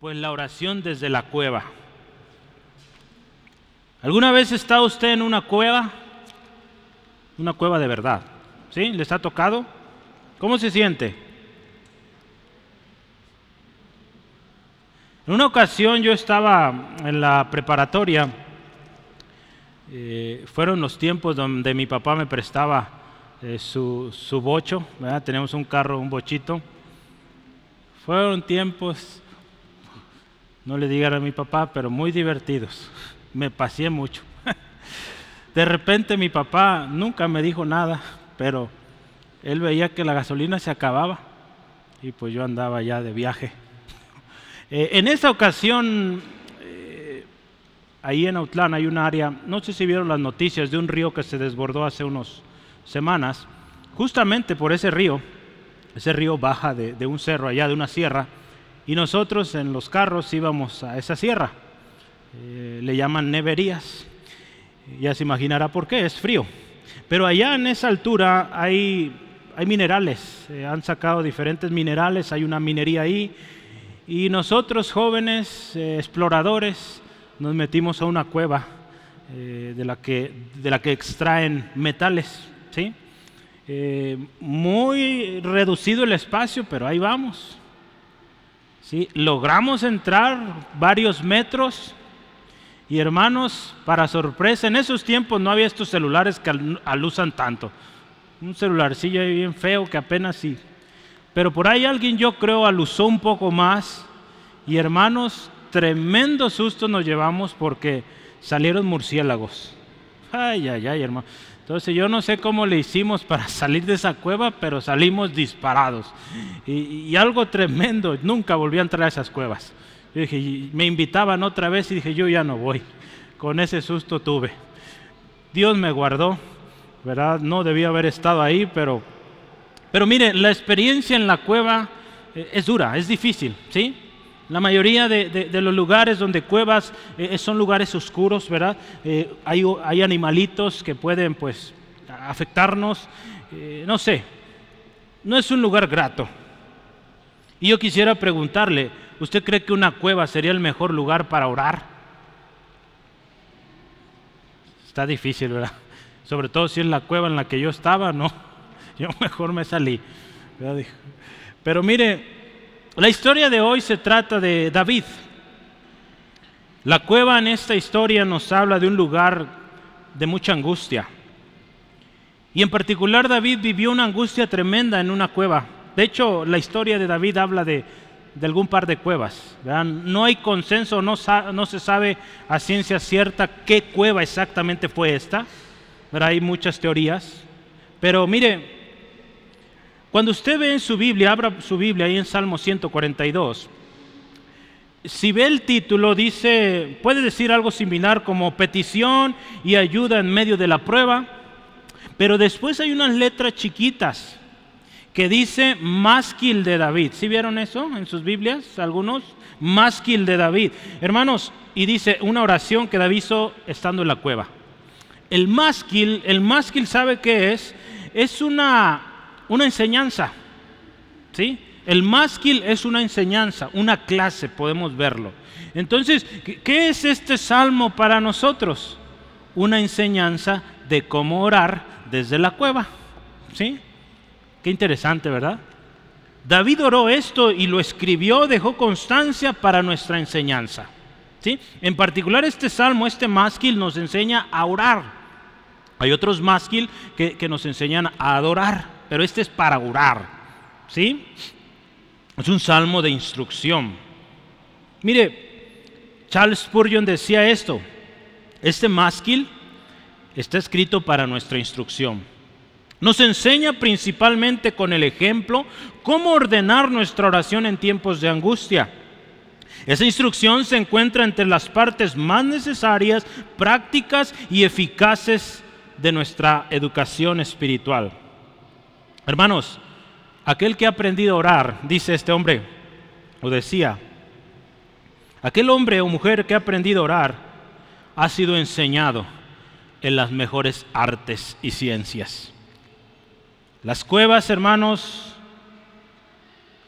Pues la oración desde la cueva. ¿Alguna vez está usted en una cueva? Una cueva de verdad. ¿Sí? ¿Les ha tocado? ¿Cómo se siente? En una ocasión yo estaba en la preparatoria, eh, fueron los tiempos donde mi papá me prestaba eh, su, su, bocho, ¿verdad? tenemos un carro, un bochito. Fueron tiempos no le digan a mi papá, pero muy divertidos. Me pasé mucho. De repente mi papá nunca me dijo nada, pero él veía que la gasolina se acababa y pues yo andaba ya de viaje. Eh, en esa ocasión, eh, ahí en Autlán hay un área, no sé si vieron las noticias de un río que se desbordó hace unas semanas. Justamente por ese río, ese río baja de un cerro allá, de una sierra, y nosotros en los carros íbamos a esa sierra. Eh, le llaman neverías. Ya se imaginará por qué, es frío. Pero allá en esa altura hay, hay minerales. han sacado diferentes minerales, hay una minería ahí. Y nosotros jóvenes eh, exploradores nos metimos a una cueva eh, de, la que, de la que extraen metales. ¿sí? muy reducido el espacio, pero ahí vamos. ¿Sí? Logramos entrar varios metros y hermanos, para sorpresa, en esos tiempos no había estos celulares que alusan tanto. Un celularcillo bien feo que apenas sí. Pero por ahí alguien yo creo alusó un poco más y hermanos, tremendo susto nos llevamos porque salieron murciélagos. Ay, ay, ay, hermano. Entonces yo no sé cómo le hicimos para salir de esa cueva, pero salimos disparados. Y, algo tremendo, nunca volví a entrar a esas cuevas. Yo dije, me invitaban otra vez y dije, yo ya no voy. Con ese susto tuve. Dios me guardó, ¿verdad? No debía haber estado ahí, pero, pero mire, la experiencia en la cueva eh, es dura, es difícil, ¿sí? La mayoría de, los lugares donde cuevas eh, eh, son lugares oscuros, ¿verdad? Eh, hay, hay, animalitos que pueden, pues, afectarnos. no sé, no es un lugar grato. Y yo quisiera preguntarle, ¿usted cree que una cueva sería el mejor lugar para orar? Está difícil, ¿verdad? Sobre todo si es la cueva en la que yo estaba, no. Yo mejor me salí. Pero mire, la historia de hoy se trata de David. La cueva en esta historia nos habla de un lugar de mucha angustia. Y en particular David vivió una angustia tremenda en una cueva. De hecho, la historia de David habla de, algún par de cuevas. No hay consenso, no, se sabe a ciencia cierta qué cueva exactamente fue esta. Hay muchas teorías. Pero mire, cuando usted ve en su Biblia, abra su Biblia ahí en Salmo 142, si ve el título, dice, puede decir algo similar como petición y ayuda en medio de la prueba, pero después hay unas letras chiquitas que dice másquil de David. ¿Sí vieron eso en sus Biblias? Algunos, másquil de David. Hermanos, y dice una oración que David hizo estando en la cueva. El másquil, el másquil sabe qué es? Es una una enseñanza. ¿Sí? El másquil es una enseñanza, una clase, podemos verlo. Entonces, ¿qué es este salmo para nosotros? Una enseñanza de cómo orar desde la cueva. ¿Sí? Qué interesante, ¿verdad? David oró esto y lo escribió, dejó constancia para nuestra enseñanza. ¿Sí? En particular este salmo, este másquil nos enseña a orar. Hay otros másquil que, que nos enseñan a adorar pero este es para orar. ¿Sí? Es un salmo de instrucción. Mire, Charles Spurgeon decía esto, este másquil está escrito para nuestra instrucción. Nos enseña principalmente con el ejemplo cómo ordenar nuestra oración en tiempos de angustia. Esa instrucción se encuentra entre las partes más necesarias, prácticas y eficaces de nuestra educación espiritual. Hermanos, aquel que ha aprendido a orar, dice este hombre, o decía, aquel hombre o mujer que ha aprendido a orar ha sido enseñado en las mejores artes y ciencias. Las cuevas, hermanos,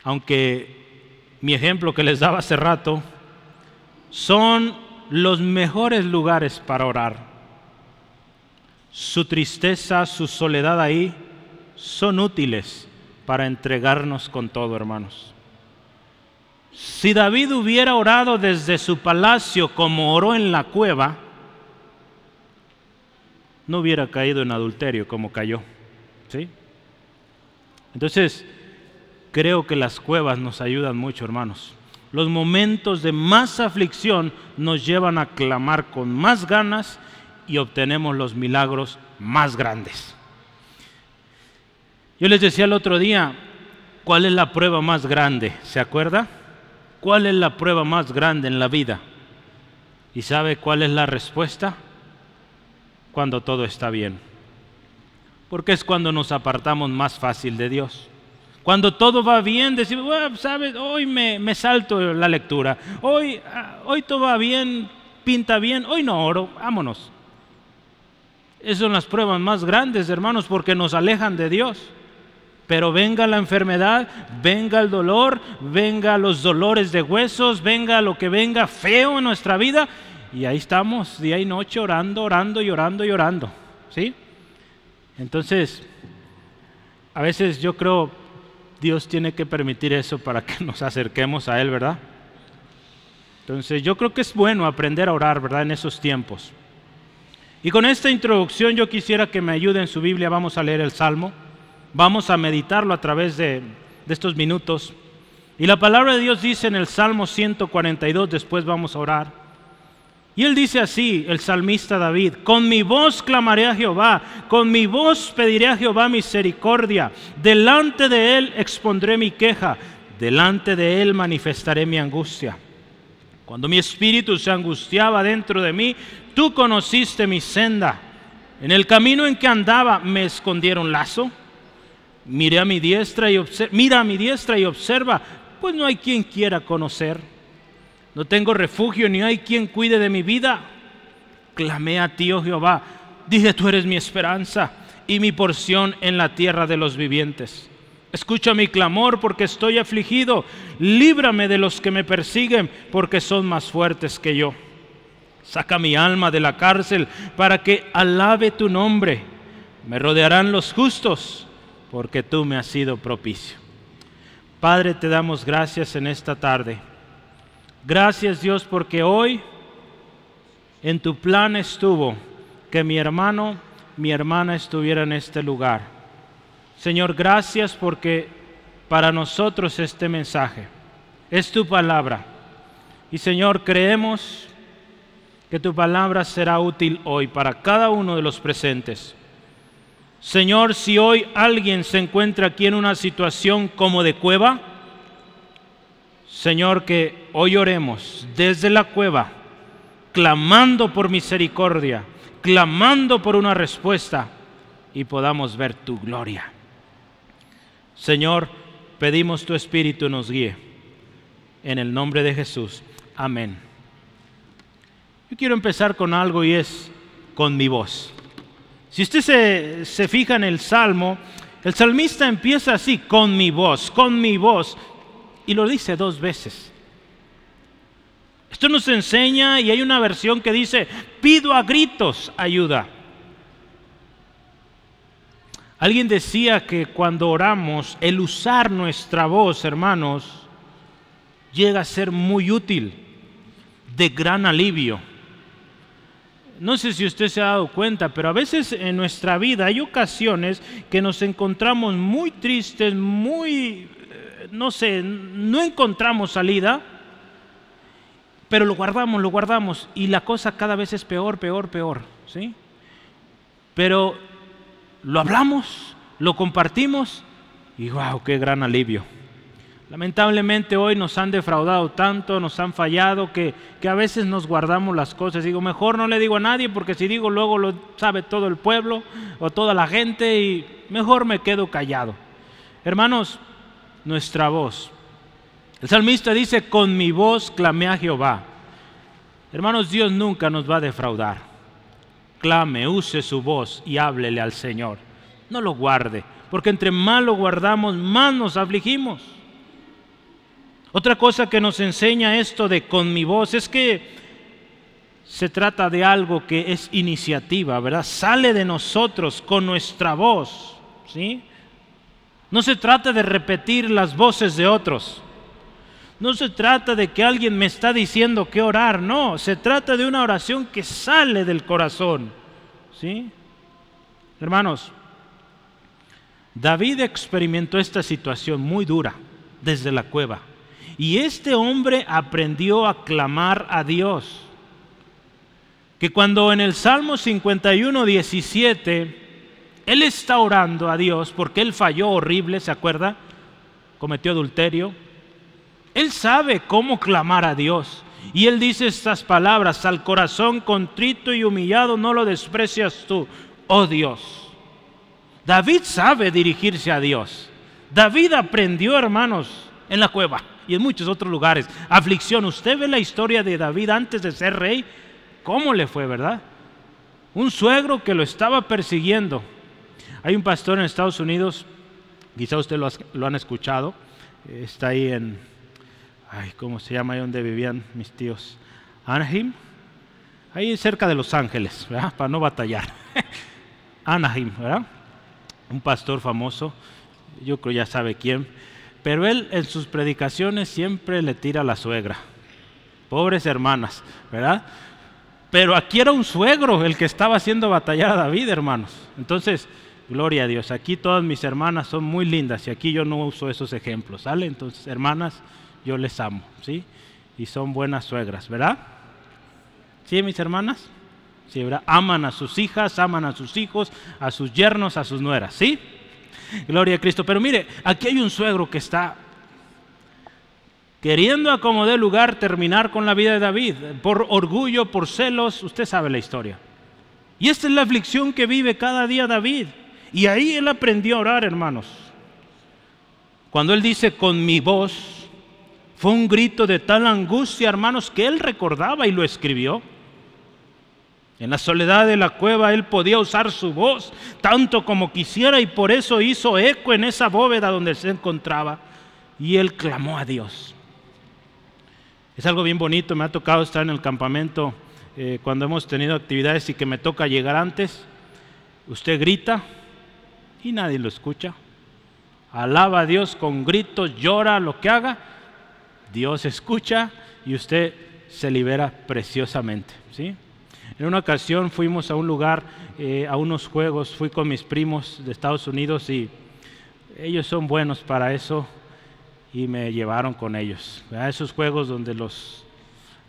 aunque mi ejemplo que les daba hace rato, son los mejores lugares para orar. Su tristeza, su soledad ahí son útiles para entregarnos con todo, hermanos. Si David hubiera orado desde su palacio como oró en la cueva, no hubiera caído en adulterio como cayó. ¿Sí? Entonces, creo que las cuevas nos ayudan mucho, hermanos. Los momentos de más aflicción nos llevan a clamar con más ganas y obtenemos los milagros más grandes. Yo les decía el otro día, ¿cuál es la prueba más grande? ¿Se acuerda? ¿Cuál es la prueba más grande en la vida? ¿Y sabe cuál es la respuesta? Cuando todo está bien. Porque es cuando nos apartamos más fácil de Dios. Cuando todo va bien, decimos, ¿sabes? Hoy me, me, salto la lectura. Hoy, ah, hoy todo va bien, pinta bien. Hoy no oro, vámonos. Esas son las pruebas más grandes, hermanos, porque nos alejan de Dios. Pero venga la enfermedad, venga el dolor, venga los dolores de huesos, venga lo que venga feo en nuestra vida. Y ahí estamos, día y noche, orando, orando y orando y orando. ¿Sí? Entonces, a veces yo creo Dios tiene que permitir eso para que nos acerquemos a Él, ¿verdad? Entonces yo creo que es bueno aprender a orar, ¿verdad? En esos tiempos. Y con esta introducción yo quisiera que me ayude en su Biblia, vamos a leer el Salmo, vamos a meditarlo a través de, estos minutos. Y la palabra de Dios dice en el Salmo 142, después vamos a orar. Y él dice así, el salmista David, con mi voz clamaré a Jehová, con mi voz pediré a Jehová misericordia, delante de él expondré mi queja, delante de él manifestaré mi angustia. Cuando mi espíritu se angustiaba dentro de mí, tú conociste mi senda. En el camino en que andaba me escondieron lazo. Miré a mi diestra y mira a mi diestra y observa, pues no hay quien quiera conocer no tengo refugio ni hay quien cuide de mi vida. Clamé a ti, oh Jehová, dije, tú eres mi esperanza y mi porción en la tierra de los vivientes. Escucha mi clamor porque estoy afligido. Líbrame de los que me persiguen porque son más fuertes que yo. Saca mi alma de la cárcel para que alabe tu nombre. Me rodearán los justos porque tú me has sido propicio. Padre, te damos gracias en esta tarde Gracias Dios porque hoy en tu plan estuvo que mi hermano, mi hermana estuviera en este lugar. Señor, gracias porque para nosotros este mensaje es tu palabra. Y Señor, creemos que tu palabra será útil hoy para cada uno de los presentes. Señor, si hoy alguien se encuentra aquí en una situación como de cueva, Señor, que hoy oremos desde la cueva, clamando por misericordia, clamando por una respuesta y podamos ver tu gloria. Señor, pedimos tu Espíritu nos guíe. En el nombre de Jesús. Amén. Yo quiero empezar con algo y es con mi voz. Si usted se, se fija en el Salmo, el salmista empieza así, con mi voz, con mi voz y lo dice dos veces. Esto nos enseña y hay una versión que dice, pido a gritos ayuda. Alguien decía que cuando oramos, el usar nuestra voz, hermanos, llega a ser muy útil, de gran alivio. No sé si usted se ha dado cuenta, pero a veces en nuestra vida hay ocasiones que nos encontramos muy tristes, muy no sé, no encontramos salida, pero lo guardamos, lo guardamos y la cosa cada vez es peor, peor, peor, ¿sí? Pero lo hablamos, lo compartimos y wow, qué gran alivio. Lamentablemente hoy nos han defraudado tanto, nos han fallado, que, que, a veces nos guardamos las cosas. Digo, mejor no le digo a nadie, porque si digo luego lo sabe todo el pueblo o toda la gente y mejor me quedo callado. Hermanos, nuestra voz. El salmista dice, con mi voz clamé a Jehová. Hermanos, Dios nunca nos va a defraudar. Clame, use su voz y háblele al Señor. No lo guarde, porque entre más lo guardamos, más nos afligimos. Otra cosa que nos enseña esto de con mi voz es que se trata de algo que es iniciativa, ¿verdad? Sale de nosotros con nuestra voz, ¿sí? No se trata de repetir las voces de otros. No se trata de que alguien me está diciendo que orar, no, se trata de una oración que sale del corazón. ¿Sí? Hermanos, David experimentó esta situación muy dura desde la cueva. Y este hombre aprendió a clamar a Dios. Que cuando en el Salmo 51, 17, él está orando a Dios porque él falló horrible, ¿se acuerda? Cometió adulterio, él sabe cómo clamar a Dios. Y él dice estas palabras, al corazón contrito y humillado no lo desprecias tú, oh Dios. David sabe dirigirse a Dios. David aprendió, hermanos, en la cueva y en muchos otros lugares. Aflicción, usted ve la historia de David antes de ser rey, cómo le fue, ¿verdad? Un suegro que lo estaba persiguiendo. Hay un pastor en Estados Unidos, quizá usted lo, lo han escuchado, está ahí en ay, ¿cómo se llama ahí donde vivían mis tíos? Anaheim, ahí cerca de Los Ángeles, ¿verdad? Para no batallar. Anaheim, ¿verdad? Un pastor famoso, yo creo ya sabe quién, pero él en sus predicaciones siempre le tira a la suegra. Pobres hermanas, ¿verdad? Pero aquí era un suegro el que estaba haciendo batallar a David, hermanos. Entonces, gloria a Dios. Aquí todas mis hermanas son muy lindas y aquí yo no uso esos ejemplos, ¿sale? Entonces, hermanas, yo les amo, ¿sí? Y son buenas suegras, ¿verdad? ¿Sí, mis hermanas? Sí, ¿verdad? Aman a sus hijas, aman a sus hijos, a sus yernos, a sus nueras, ¿sí? Gloria a Cristo. Pero mire, aquí hay un suegro que está queriendo a como lugar terminar con la vida de David, por orgullo, por celos, usted sabe la historia. Y esta es la aflicción que vive cada día David. Y ahí él aprendió a orar, hermanos. Cuando él dice, con mi voz fue un grito de tal angustia, hermanos, que él recordaba y lo escribió. En la soledad de la cueva él podía usar su voz tanto como quisiera y por eso hizo eco en esa bóveda donde se encontraba y él clamó a Dios. Es algo bien bonito, me ha tocado estar en el campamento eh, cuando hemos tenido actividades y que me toca llegar antes. Usted grita y nadie lo escucha. Alaba a Dios con gritos, llora, lo que haga, Dios escucha y usted se libera preciosamente. ¿sí? En una ocasión fuimos a un lugar, eh, a unos juegos, fui con mis primos de Estados Unidos y ellos son buenos para eso y me llevaron con ellos. A esos juegos donde los,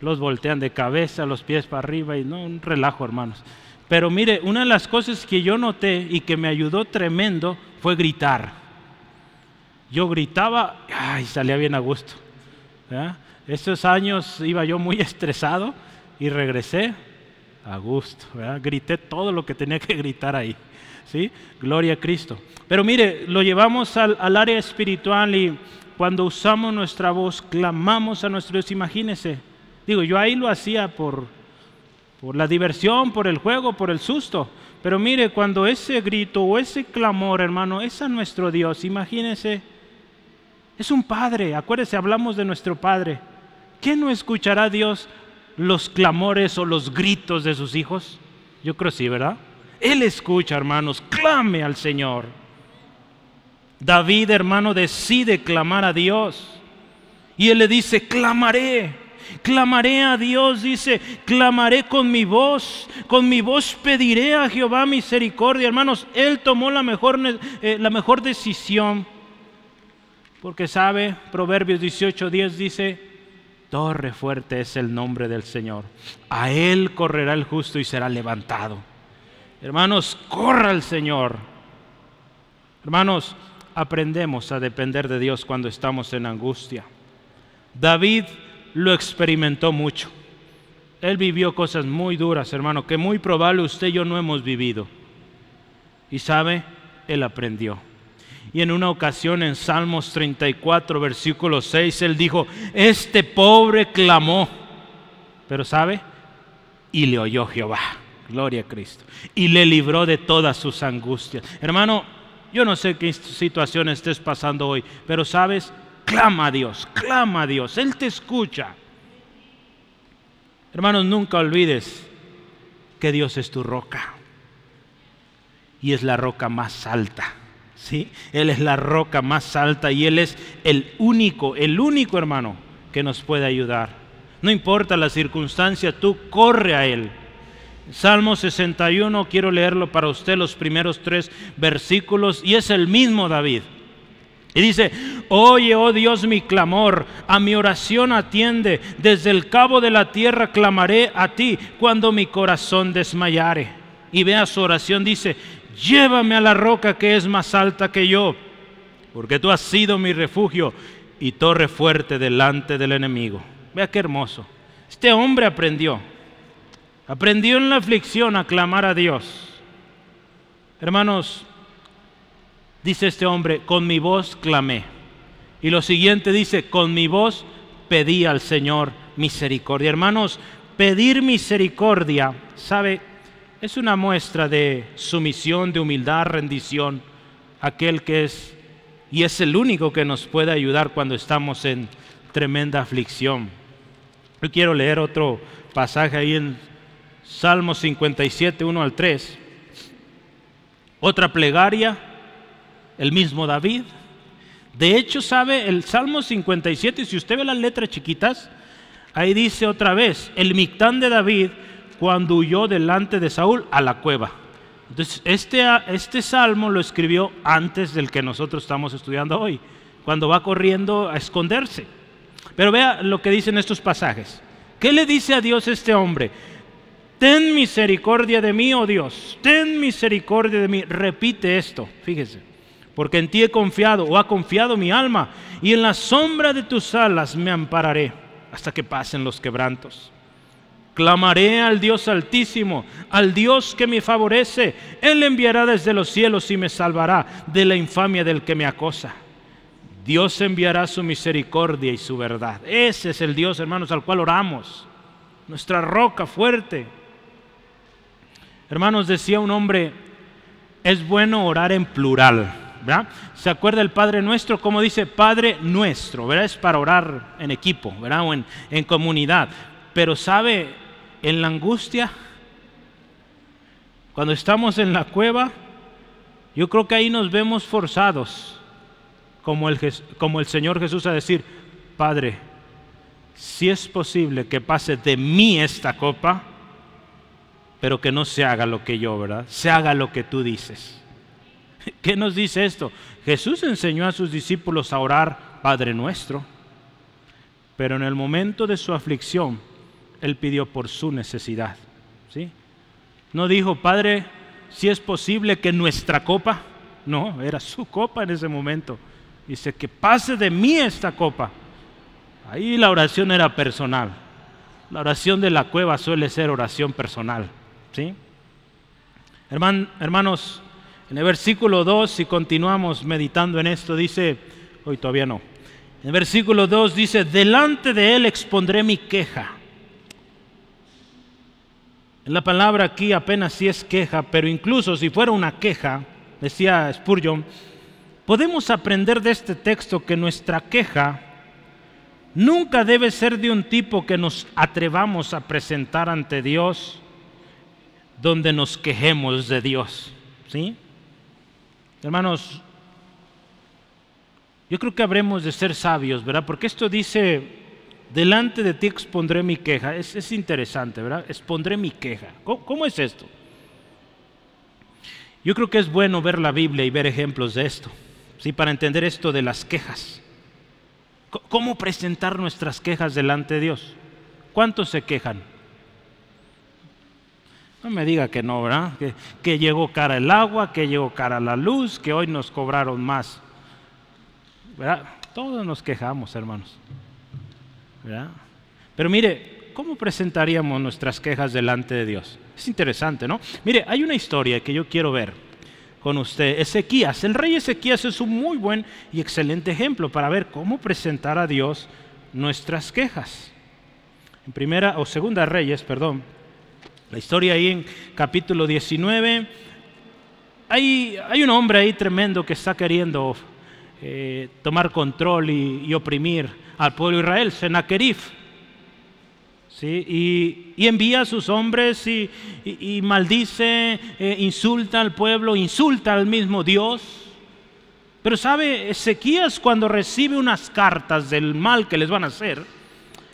los voltean de cabeza, los pies para arriba y no, un relajo hermanos. Pero mire, una de las cosas que yo noté y que me ayudó tremendo fue gritar. Yo gritaba, ay, salía bien a gusto. Estos años iba yo muy estresado y regresé a gusto, grité todo lo que tenía que gritar ahí. ¿sí? Gloria a Cristo. Pero mire, lo llevamos al, área espiritual y cuando usamos nuestra voz, clamamos a nuestro Dios. Imagínese, digo, yo ahí lo hacía por, por la diversión, por el juego, por el susto. Pero mire, cuando ese grito o ese clamor, hermano, es a nuestro Dios, imagínese es un padre, acuérdese, hablamos de nuestro padre. ¿Qué no escuchará Dios los clamores o los gritos de sus hijos? Yo creo sí, ¿verdad? Él escucha, hermanos, clame al Señor. David, hermano, decide clamar a Dios. Y él le dice, clamaré, clamaré a Dios, dice, clamaré con mi voz, con mi voz pediré a Jehová misericordia. Hermanos, él tomó la mejor, eh, la mejor decisión porque sabe, Proverbios 18:10 dice, torre fuerte es el nombre del Señor. A Él correrá el justo y será levantado. Hermanos, corra al Señor. Hermanos, aprendemos a depender de Dios cuando estamos en angustia. David lo experimentó mucho. Él vivió cosas muy duras, hermano, que muy probable usted y yo no hemos vivido. Y sabe, él aprendió. Y en una ocasión en Salmos 34, versículo 6, él dijo, este pobre clamó, pero ¿sabe? Y le oyó Jehová, gloria a Cristo, y le libró de todas sus angustias. Hermano, yo no sé qué situación estés pasando hoy, pero sabes, clama a Dios, clama a Dios, Él te escucha. Hermanos, nunca olvides que Dios es tu roca y es la roca más alta. ¿Sí? Él es la roca más alta y Él es el único, el único hermano que nos puede ayudar. No importa la circunstancia, tú corre a Él. Salmo 61, quiero leerlo para usted los primeros tres versículos y es el mismo David. Y dice, oye, oh Dios, mi clamor, a mi oración atiende, desde el cabo de la tierra clamaré a ti cuando mi corazón desmayare. Y vea su oración, dice, llévame a la roca que es más alta que yo, porque tú has sido mi refugio y torre fuerte delante del enemigo. Vea qué hermoso. Este hombre aprendió, aprendió en la aflicción a clamar a Dios. Hermanos, dice este hombre, con mi voz clamé. Y lo siguiente dice, con mi voz pedí al Señor misericordia. Hermanos, pedir misericordia, ¿sabe? Es una muestra de sumisión, de humildad, rendición, aquel que es y es el único que nos puede ayudar cuando estamos en tremenda aflicción. Yo quiero leer otro pasaje ahí en Salmo 57, 1 al 3. Otra plegaria el mismo David. De hecho, sabe, el Salmo 57, si usted ve las letras chiquitas, ahí dice otra vez, el Mictán de David cuando huyó delante de Saúl a la cueva. Entonces, este, este salmo lo escribió antes del que nosotros estamos estudiando hoy, cuando va corriendo a esconderse. Pero vea lo que dicen estos pasajes. ¿Qué le dice a Dios este hombre? Ten misericordia de mí, oh Dios, ten misericordia de mí. Repite esto, fíjese porque en ti he confiado o ha confiado mi alma, y en la sombra de tus alas me ampararé hasta que pasen los quebrantos. Clamaré al Dios altísimo, al Dios que me favorece. Él enviará desde los cielos y me salvará de la infamia del que me acosa. Dios enviará su misericordia y su verdad. Ese es el Dios, hermanos, al cual oramos. Nuestra roca fuerte. Hermanos, decía un hombre, es bueno orar en plural. ¿Se acuerda el Padre Nuestro? Como dice Padre Nuestro, ¿verdad? Es para orar en equipo, ¿verdad? O en, en comunidad. Pero sabe, en la angustia, cuando estamos en la cueva, yo creo que ahí nos vemos forzados, como el, como el Señor Jesús a decir, Padre, si es posible que pase de mí esta copa, pero que no se haga lo que yo, ¿verdad? Se haga lo que tú dices. ¿Qué nos dice esto? Jesús enseñó a sus discípulos a orar Padre nuestro, pero en el momento de su aflicción, Él pidió por su necesidad. ¿sí? No dijo, Padre, si es posible que nuestra copa, no, era su copa en ese momento. Dice, que pase de mí esta copa. Ahí la oración era personal. La oración de la cueva suele ser oración personal. ¿sí? hermanos, en el versículo 2, si continuamos meditando en esto, dice, hoy todavía no. En el versículo 2 dice, delante de él expondré mi queja. La palabra aquí apenas sí es queja, pero incluso si fuera una queja, decía Spurgeon, podemos aprender de este texto que nuestra queja nunca debe ser de un tipo que nos atrevamos a presentar ante Dios, donde nos quejemos de Dios. ¿Sí? Hermanos, yo creo que habremos de ser sabios, ¿verdad? Porque esto dice, delante de ti expondré mi queja. Es, interesante, ¿verdad? Expondré mi queja. ¿Cómo, es esto? Yo creo que es bueno ver la Biblia y ver ejemplos de esto, ¿sí? Para entender esto de las quejas. ¿Cómo presentar nuestras quejas delante de Dios? ¿Cuántos se quejan? No me diga que no, ¿verdad? Que, llegó cara el agua, que llegó cara la luz, que hoy nos cobraron más. ¿Verdad? Todos nos quejamos, hermanos. ¿Verdad? Pero mire, ¿cómo presentaríamos nuestras quejas delante de Dios? Es interesante, ¿no? Mire, hay una historia que yo quiero ver con usted. Ezequías, el rey Ezequías es un muy buen y excelente ejemplo para ver cómo presentar a Dios nuestras quejas. En primera o segunda Reyes, perdón, la historia ahí en capítulo 19, hay, hay un hombre ahí tremendo que está queriendo eh, tomar control y, oprimir al pueblo de Israel, Senaquerib. ¿sí? Y, envía a sus hombres y, maldice, eh, insulta al pueblo, insulta al mismo Dios. Pero sabe, Ezequías cuando recibe unas cartas del mal que les van a hacer,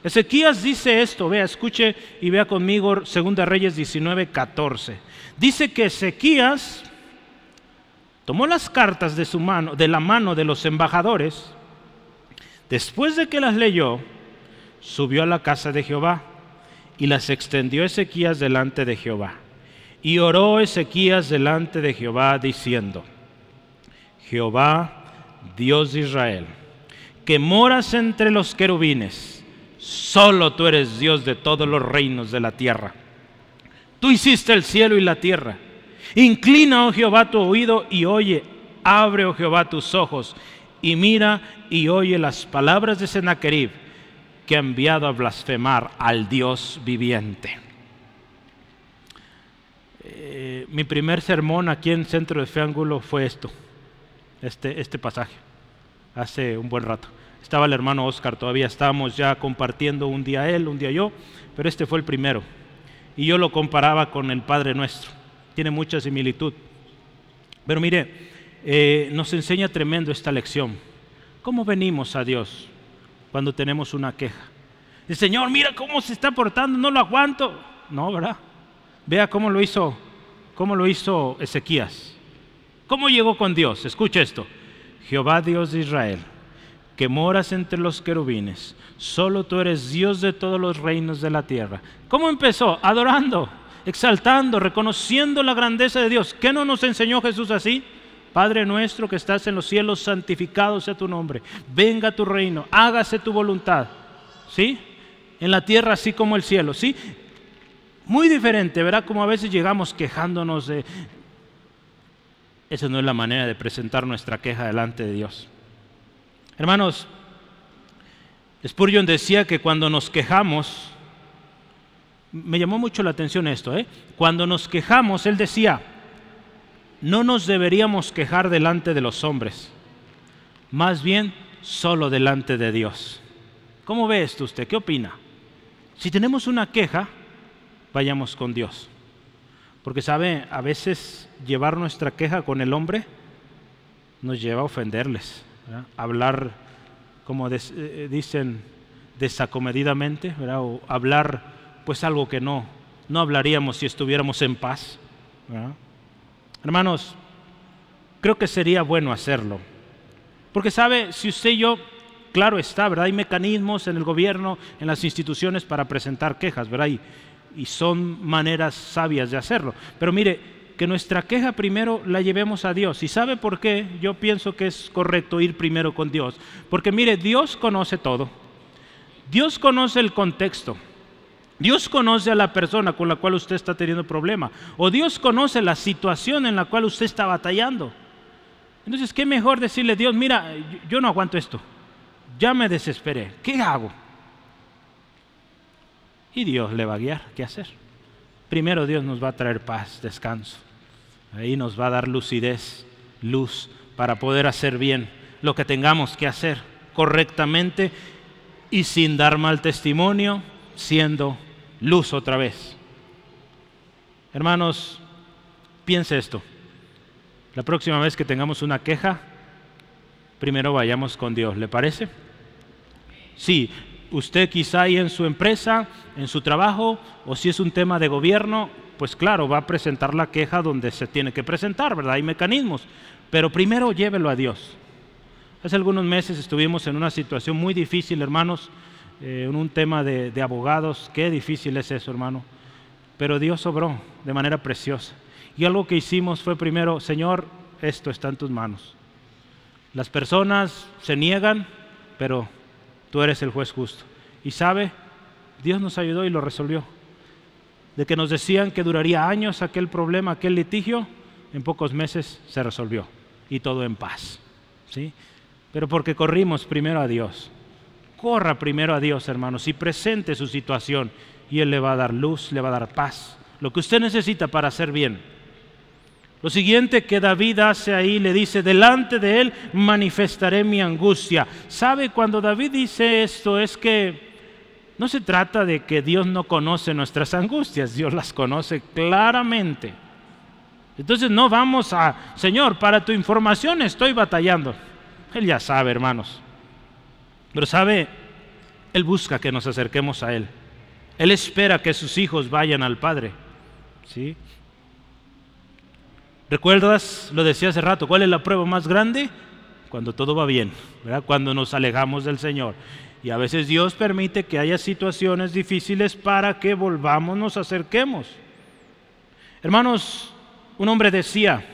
Ezequías dice esto, vea, escuche y vea conmigo 2 Reyes 19, 14. Dice que Ezequías tomó las cartas de su mano, de la mano de los embajadores, después de que las leyó, subió a la casa de Jehová y las extendió Ezequías delante de Jehová. Y oró Ezequías delante de Jehová diciendo, Jehová, Dios de Israel, que moras entre los querubines, Solo tú eres Dios de todos los reinos de la tierra. Tú hiciste el cielo y la tierra. Inclina, oh Jehová, tu oído y oye. Abre, oh Jehová, tus ojos y mira y oye las palabras de Sennacherib que ha enviado a blasfemar al Dios viviente. Eh, mi primer sermón aquí en Centro de Feángulo fue esto, este, este pasaje, hace un buen rato. Estaba el hermano Oscar, todavía estábamos ya compartiendo un día él, un día yo, pero este fue el primero. Y yo lo comparaba con el Padre Nuestro. Tiene mucha similitud. Pero mire, eh, nos enseña tremendo esta lección. ¿Cómo venimos a Dios cuando tenemos una queja? El Señor, mira cómo se está portando, no lo aguanto. No, ¿verdad? Vea cómo lo hizo, cómo lo hizo Ezequías. ¿Cómo llegó con Dios? Escucha esto. Jehová Dios de Israel que moras entre los querubines. Solo tú eres Dios de todos los reinos de la tierra. ¿Cómo empezó? Adorando, exaltando, reconociendo la grandeza de Dios. ¿Qué no nos enseñó Jesús así? Padre nuestro que estás en los cielos, santificado sea tu nombre. Venga tu reino, hágase tu voluntad. ¿Sí? En la tierra así como el cielo. ¿Sí? Muy diferente, ¿verdad? Como a veces llegamos quejándonos de... Esa no es la manera de presentar nuestra queja delante de Dios. Hermanos, Spurgeon decía que cuando nos quejamos, me llamó mucho la atención esto, ¿eh? cuando nos quejamos, él decía, no nos deberíamos quejar delante de los hombres, más bien solo delante de Dios. ¿Cómo ve esto usted? ¿Qué opina? Si tenemos una queja, vayamos con Dios. Porque sabe, a veces llevar nuestra queja con el hombre nos lleva a ofenderles hablar, como eh, dicen, desacomedidamente, o hablar pues algo que no, no hablaríamos si estuviéramos en paz. Hermanos, creo que sería bueno hacerlo. Porque sabe, si usted y yo, claro está, ¿verdad? Hay mecanismos en el gobierno, en las instituciones para presentar quejas, ¿verdad? y son maneras sabias de hacerlo. Pero mire, que nuestra queja primero la llevemos a Dios. ¿Y sabe por qué? Yo pienso que es correcto ir primero con Dios. Porque mire, Dios conoce todo. Dios conoce el contexto. Dios conoce a la persona con la cual usted está teniendo problema. O Dios conoce la situación en la cual usted está batallando. Entonces, ¿qué mejor decirle, Dios, mira, yo no aguanto esto. Ya me desesperé. ¿Qué hago? Y Dios le va a guiar qué hacer. Primero Dios nos va a traer paz, descanso. Ahí nos va a dar lucidez, luz, para poder hacer bien lo que tengamos que hacer correctamente y sin dar mal testimonio, siendo luz otra vez. Hermanos, piense esto. La próxima vez que tengamos una queja, primero vayamos con Dios, ¿le parece? Sí, usted quizá ahí en su empresa, en su trabajo, o si es un tema de gobierno, pues claro, va a presentar la queja donde se tiene que presentar, ¿verdad? Hay mecanismos, pero primero llévelo a Dios. Hace algunos meses estuvimos en una situación muy difícil, hermanos, eh, un tema de, de abogados, qué difícil es eso, hermano. Pero Dios obró de manera preciosa. Y algo que hicimos fue primero, Señor, esto está en tus manos. Las personas se niegan, pero tú eres el juez justo. Y sabe, Dios nos ayudó y lo resolvió. De que nos decían que duraría años aquel problema, aquel litigio, en pocos meses se resolvió y todo en paz. ¿sí? Pero porque corrimos primero a Dios. Corra primero a Dios, hermanos, y presente su situación y Él le va a dar luz, le va a dar paz. Lo que usted necesita para hacer bien. Lo siguiente que David hace ahí, le dice, delante de él manifestaré mi angustia. ¿Sabe? Cuando David dice esto es que no se trata de que Dios no conoce nuestras angustias, Dios las conoce claramente. Entonces no vamos a, Señor, para tu información estoy batallando. Él ya sabe, hermanos. Pero sabe, Él busca que nos acerquemos a Él. Él espera que sus hijos vayan al Padre. ¿Sí? ¿Recuerdas? Lo decía hace rato, ¿cuál es la prueba más grande? Cuando todo va bien, ¿verdad? Cuando nos alejamos del Señor. Y a veces Dios permite que haya situaciones difíciles para que volvamos, nos acerquemos. Hermanos, un hombre decía,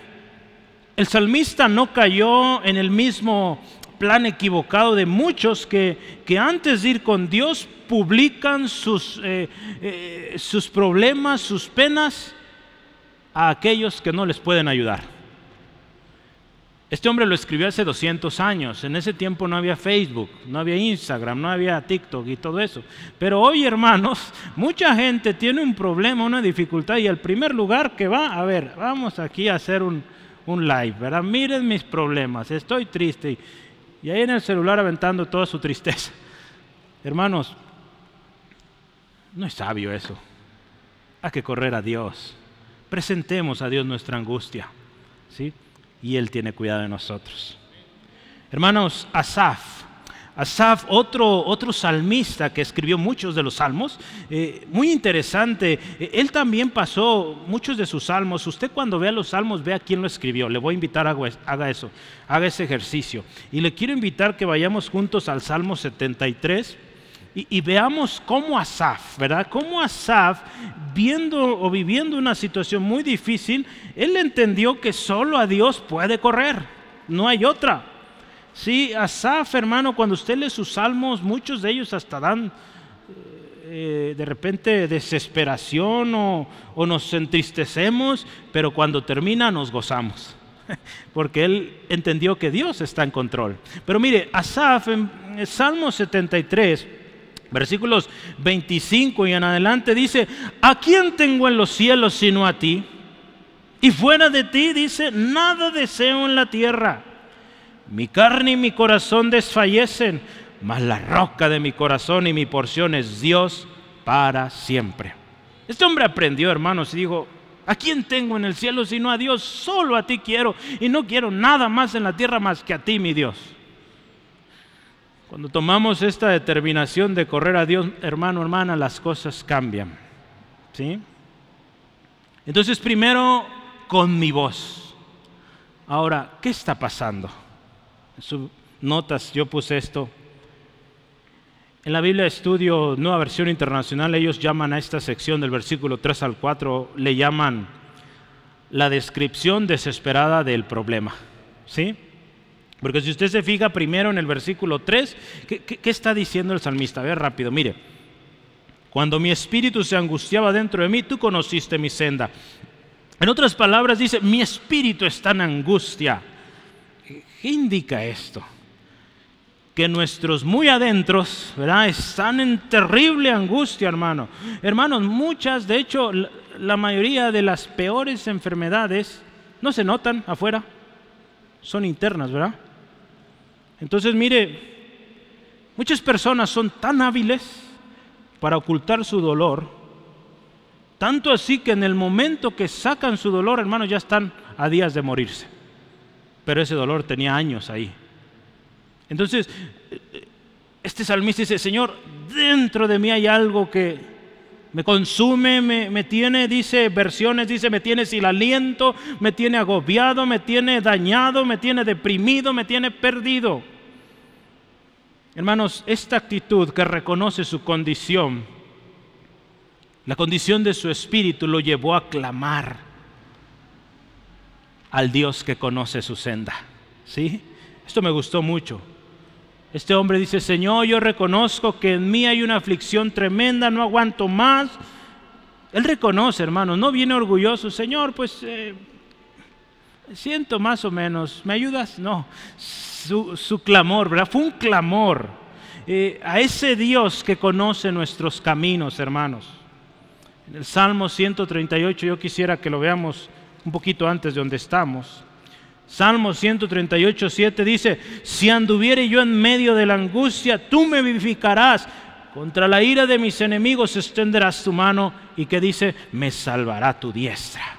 el salmista no cayó en el mismo plan equivocado de muchos que, que antes de ir con Dios publican sus, eh, eh, sus problemas, sus penas a aquellos que no les pueden ayudar. Este hombre lo escribió hace 200 años. En ese tiempo no había Facebook, no había Instagram, no había TikTok y todo eso. Pero hoy, hermanos, mucha gente tiene un problema, una dificultad y el primer lugar que va, a ver, vamos aquí a hacer un, live, ¿verdad? Miren mis problemas, estoy triste. Y ahí en el celular aventando toda su tristeza. Hermanos, no es sabio eso. Hay que correr a Dios. Presentemos a Dios nuestra angustia. ¿Sí? y Él tiene cuidado de nosotros. Hermanos, Asaf. Asaf, otro, otro salmista que escribió muchos de los salmos, eh, muy interesante, eh, él también pasó muchos de sus salmos. Usted cuando vea los salmos, vea quién lo escribió. Le voy a invitar a haga eso, haga ese ejercicio. Y le quiero invitar que vayamos juntos al Salmo 73 y, veamos cómo Asaf, ¿verdad? Cómo Asaf, viendo o viviendo una situación muy difícil, él entendió que solo a Dios puede correr, no hay otra. Sí, Asaf, hermano, cuando usted lee sus salmos, muchos de ellos hasta dan eh, de repente desesperación o, o nos entristecemos, pero cuando termina nos gozamos porque él entendió que Dios está en control. Pero mire, Asaf en Salmo 73, Versículos 25 y en adelante dice, ¿a quién tengo en los cielos sino a ti? Y fuera de ti dice, nada deseo en la tierra. Mi carne y mi corazón desfallecen, mas la roca de mi corazón y mi porción es Dios para siempre. Este hombre aprendió, hermanos, y dijo, ¿a quién tengo en el cielo sino a Dios? Solo a ti quiero y no quiero nada más en la tierra más que a ti, mi Dios. Cuando tomamos esta determinación de correr a Dios, hermano, hermana, las cosas cambian. ¿Sí? Entonces, primero, con mi voz. Ahora, ¿qué está pasando? En sus notas yo puse esto. En la Biblia de Estudio, Nueva Versión Internacional, ellos llaman a esta sección del versículo 3 al 4, le llaman la descripción desesperada del problema. ¿Sí? Porque si usted se fija primero en el versículo 3, ¿qué, está diciendo el salmista? A ver rápido, mire. Cuando mi espíritu se angustiaba dentro de mí, tú conociste mi senda. En otras palabras dice, mi espíritu está en angustia. ¿Qué indica esto? Que nuestros muy adentros, ¿verdad? Están en terrible angustia, hermano. Hermanos, muchas, de hecho, la mayoría de las peores enfermedades no se notan afuera, son internas, ¿verdad? Entonces, mire, muchas personas son tan hábiles para ocultar su dolor, tanto así que en el momento que sacan su dolor, hermanos, ya están a días de morirse. Pero ese dolor tenía años ahí. Entonces, este salmista dice, Señor, dentro de mí hay algo que me consume, me, me, tiene, dice versiones, dice, me tiene sin aliento, me tiene agobiado, me tiene dañado, me tiene deprimido, me tiene perdido. Hermanos, esta actitud que reconoce su condición, la condición de su espíritu lo llevó a clamar al Dios que conoce su senda. ¿Sí? Esto me gustó mucho. Este hombre dice, Señor, yo reconozco que en mí hay una aflicción tremenda, no aguanto más. Él reconoce, hermano, no viene orgulloso, Señor, pues eh, siento más o menos, ¿me ayudas? No, su, clamor, ¿verdad? Fue un clamor eh, a ese Dios que conoce nuestros caminos, hermanos. En el Salmo 138 yo quisiera que lo veamos un poquito antes de donde estamos. Salmo 138, 7 dice, si anduviere yo en medio de la angustia, tú me vivificarás. Contra la ira de mis enemigos extenderás tu mano y que dice, me salvará tu diestra.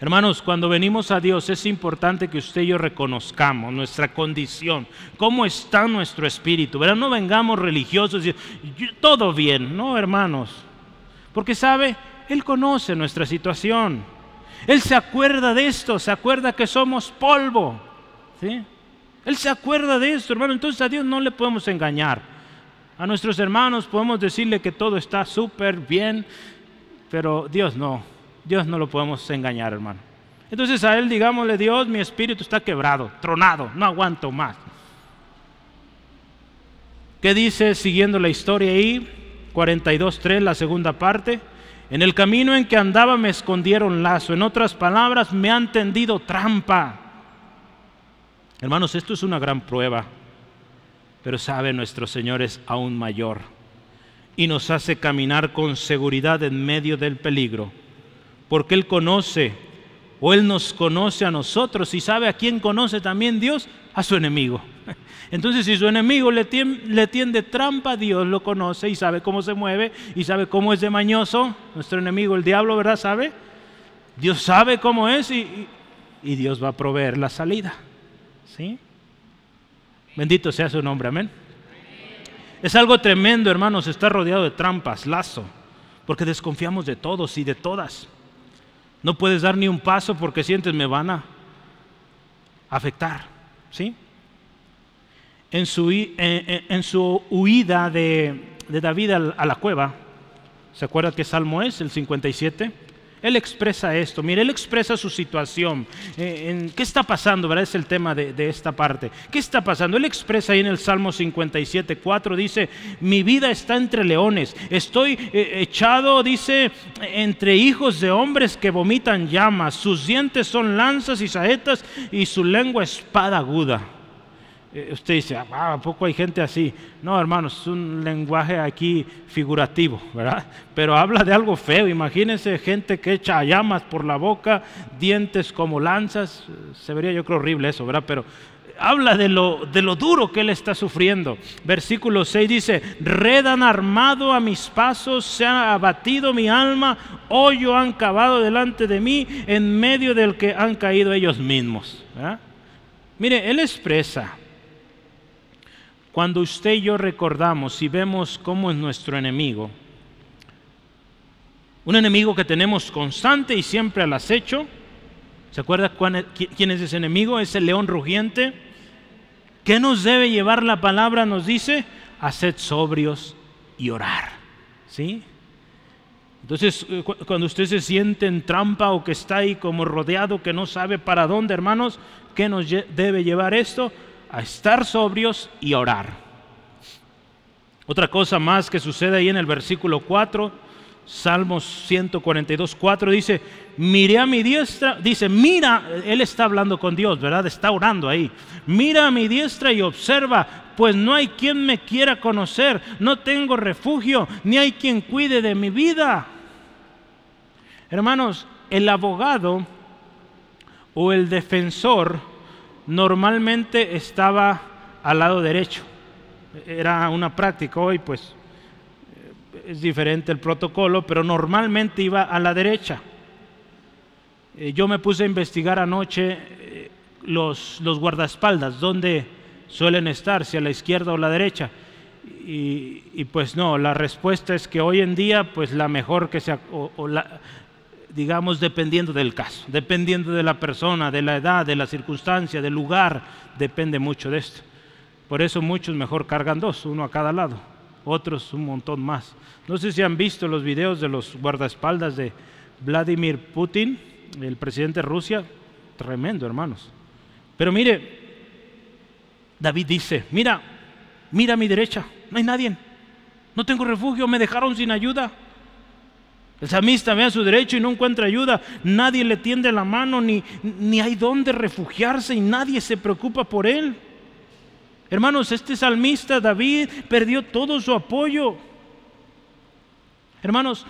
Hermanos, cuando venimos a Dios es importante que usted y yo reconozcamos nuestra condición, cómo está nuestro espíritu. ¿verdad? No vengamos religiosos y todo bien, no, hermanos. Porque sabe, Él conoce nuestra situación. Él se acuerda de esto, se acuerda que somos polvo. ¿sí? Él se acuerda de esto, hermano. Entonces a Dios no le podemos engañar. A nuestros hermanos podemos decirle que todo está súper bien, pero Dios no. Dios no lo podemos engañar, hermano. Entonces a Él digámosle, Dios, mi espíritu está quebrado, tronado, no aguanto más. ¿Qué dice siguiendo la historia ahí? 42.3, la segunda parte. En el camino en que andaba me escondieron lazo. En otras palabras, me han tendido trampa. Hermanos, esto es una gran prueba. Pero sabe, nuestro Señor es aún mayor. Y nos hace caminar con seguridad en medio del peligro porque Él conoce o Él nos conoce a nosotros y sabe a quién conoce también Dios, a su enemigo. Entonces si su enemigo le tiende, trampa, Dios lo conoce y sabe cómo se mueve y sabe cómo es de mañoso. Nuestro enemigo, el diablo, ¿verdad? ¿Sabe? Dios sabe cómo es y, y Dios va a proveer la salida. ¿Sí? Bendito sea su nombre, amén. Es algo tremendo, hermanos, estar rodeado de trampas, lazo, porque desconfiamos de todos y de todas. No puedes dar ni un paso porque sientes me van a afectar. ¿Sí? En, su, en, su huida de, David a la cueva, ¿se acuerda qué salmo es? El 57. Él expresa esto, mire, él expresa su situación. Eh, ¿Qué está pasando? ¿verdad? Es el tema de, esta parte. ¿Qué está pasando? Él expresa ahí en el Salmo 57, 4, dice, mi vida está entre leones, estoy eh, echado, dice, entre hijos de hombres que vomitan llamas, sus dientes son lanzas y saetas y su lengua espada aguda. Eh, usted dice, ah, ¿a poco hay gente así? No, hermanos, es un lenguaje aquí figurativo, ¿verdad? Pero habla de algo feo. Imagínense gente que echa llamas por la boca, dientes como lanzas. Se vería yo creo horrible eso, ¿verdad? Pero habla de lo, de lo duro que él está sufriendo. Versículo 6 dice, redan armado a mis pasos, se ha abatido mi alma, hoyo han cavado delante de mí, en medio del que han caído ellos mismos. Mire, él expresa cuando usted y yo recordamos y vemos cómo es nuestro enemigo, un enemigo que tenemos constante y siempre al acecho, ¿se acuerda quién es ese enemigo? Es el león rugiente. ¿Qué nos debe llevar la palabra? Nos dice, haced sobrios y orar. ¿Sí? Entonces, eh, cuando usted se siente en trampa o que está ahí como rodeado, que no sabe para dónde, hermanos, ¿qué nos debe llevar esto? A estar sobrios y orar. Otra cosa más que sucede ahí en el versículo 4, Salmos 142, 4 dice, miré a mi diestra, dice, mira, él está hablando con Dios, ¿verdad? Está orando ahí. Mira a mi diestra y observa, pues no hay quien me quiera conocer, no tengo refugio, ni hay quien cuide de mi vida. Hermanos, el abogado o el defensor normalmente estaba al lado derecho. Era una práctica hoy, pues eh, es diferente el protocolo, pero normalmente iba a la derecha. Eh, yo me puse a investigar anoche eh, los, los guardaespaldas, dónde suelen estar, si a la izquierda o la derecha. Y, pues no, la respuesta es que hoy en día, pues la mejor que sea, o la, digamos, dependiendo del caso, dependiendo de la persona, de la edad, de la circunstancia, del lugar, depende mucho de esto. Por eso muchos mejor cargan dos, uno a cada lado, otros un montón más. No sé si han visto los videos de los guardaespaldas de Vladimir Putin, el presidente de Rusia, tremendo, hermanos. Pero mire, David dice, mira, mira a mi derecha, no hay nadie, no tengo refugio, me dejaron sin ayuda. El samista ve a su derecho y no encuentra ayuda. Nadie le tiende la mano, ni, ni hay dónde refugiarse y nadie se preocupa por él. Hermanos, este salmista David perdió todo su apoyo. Hermanos,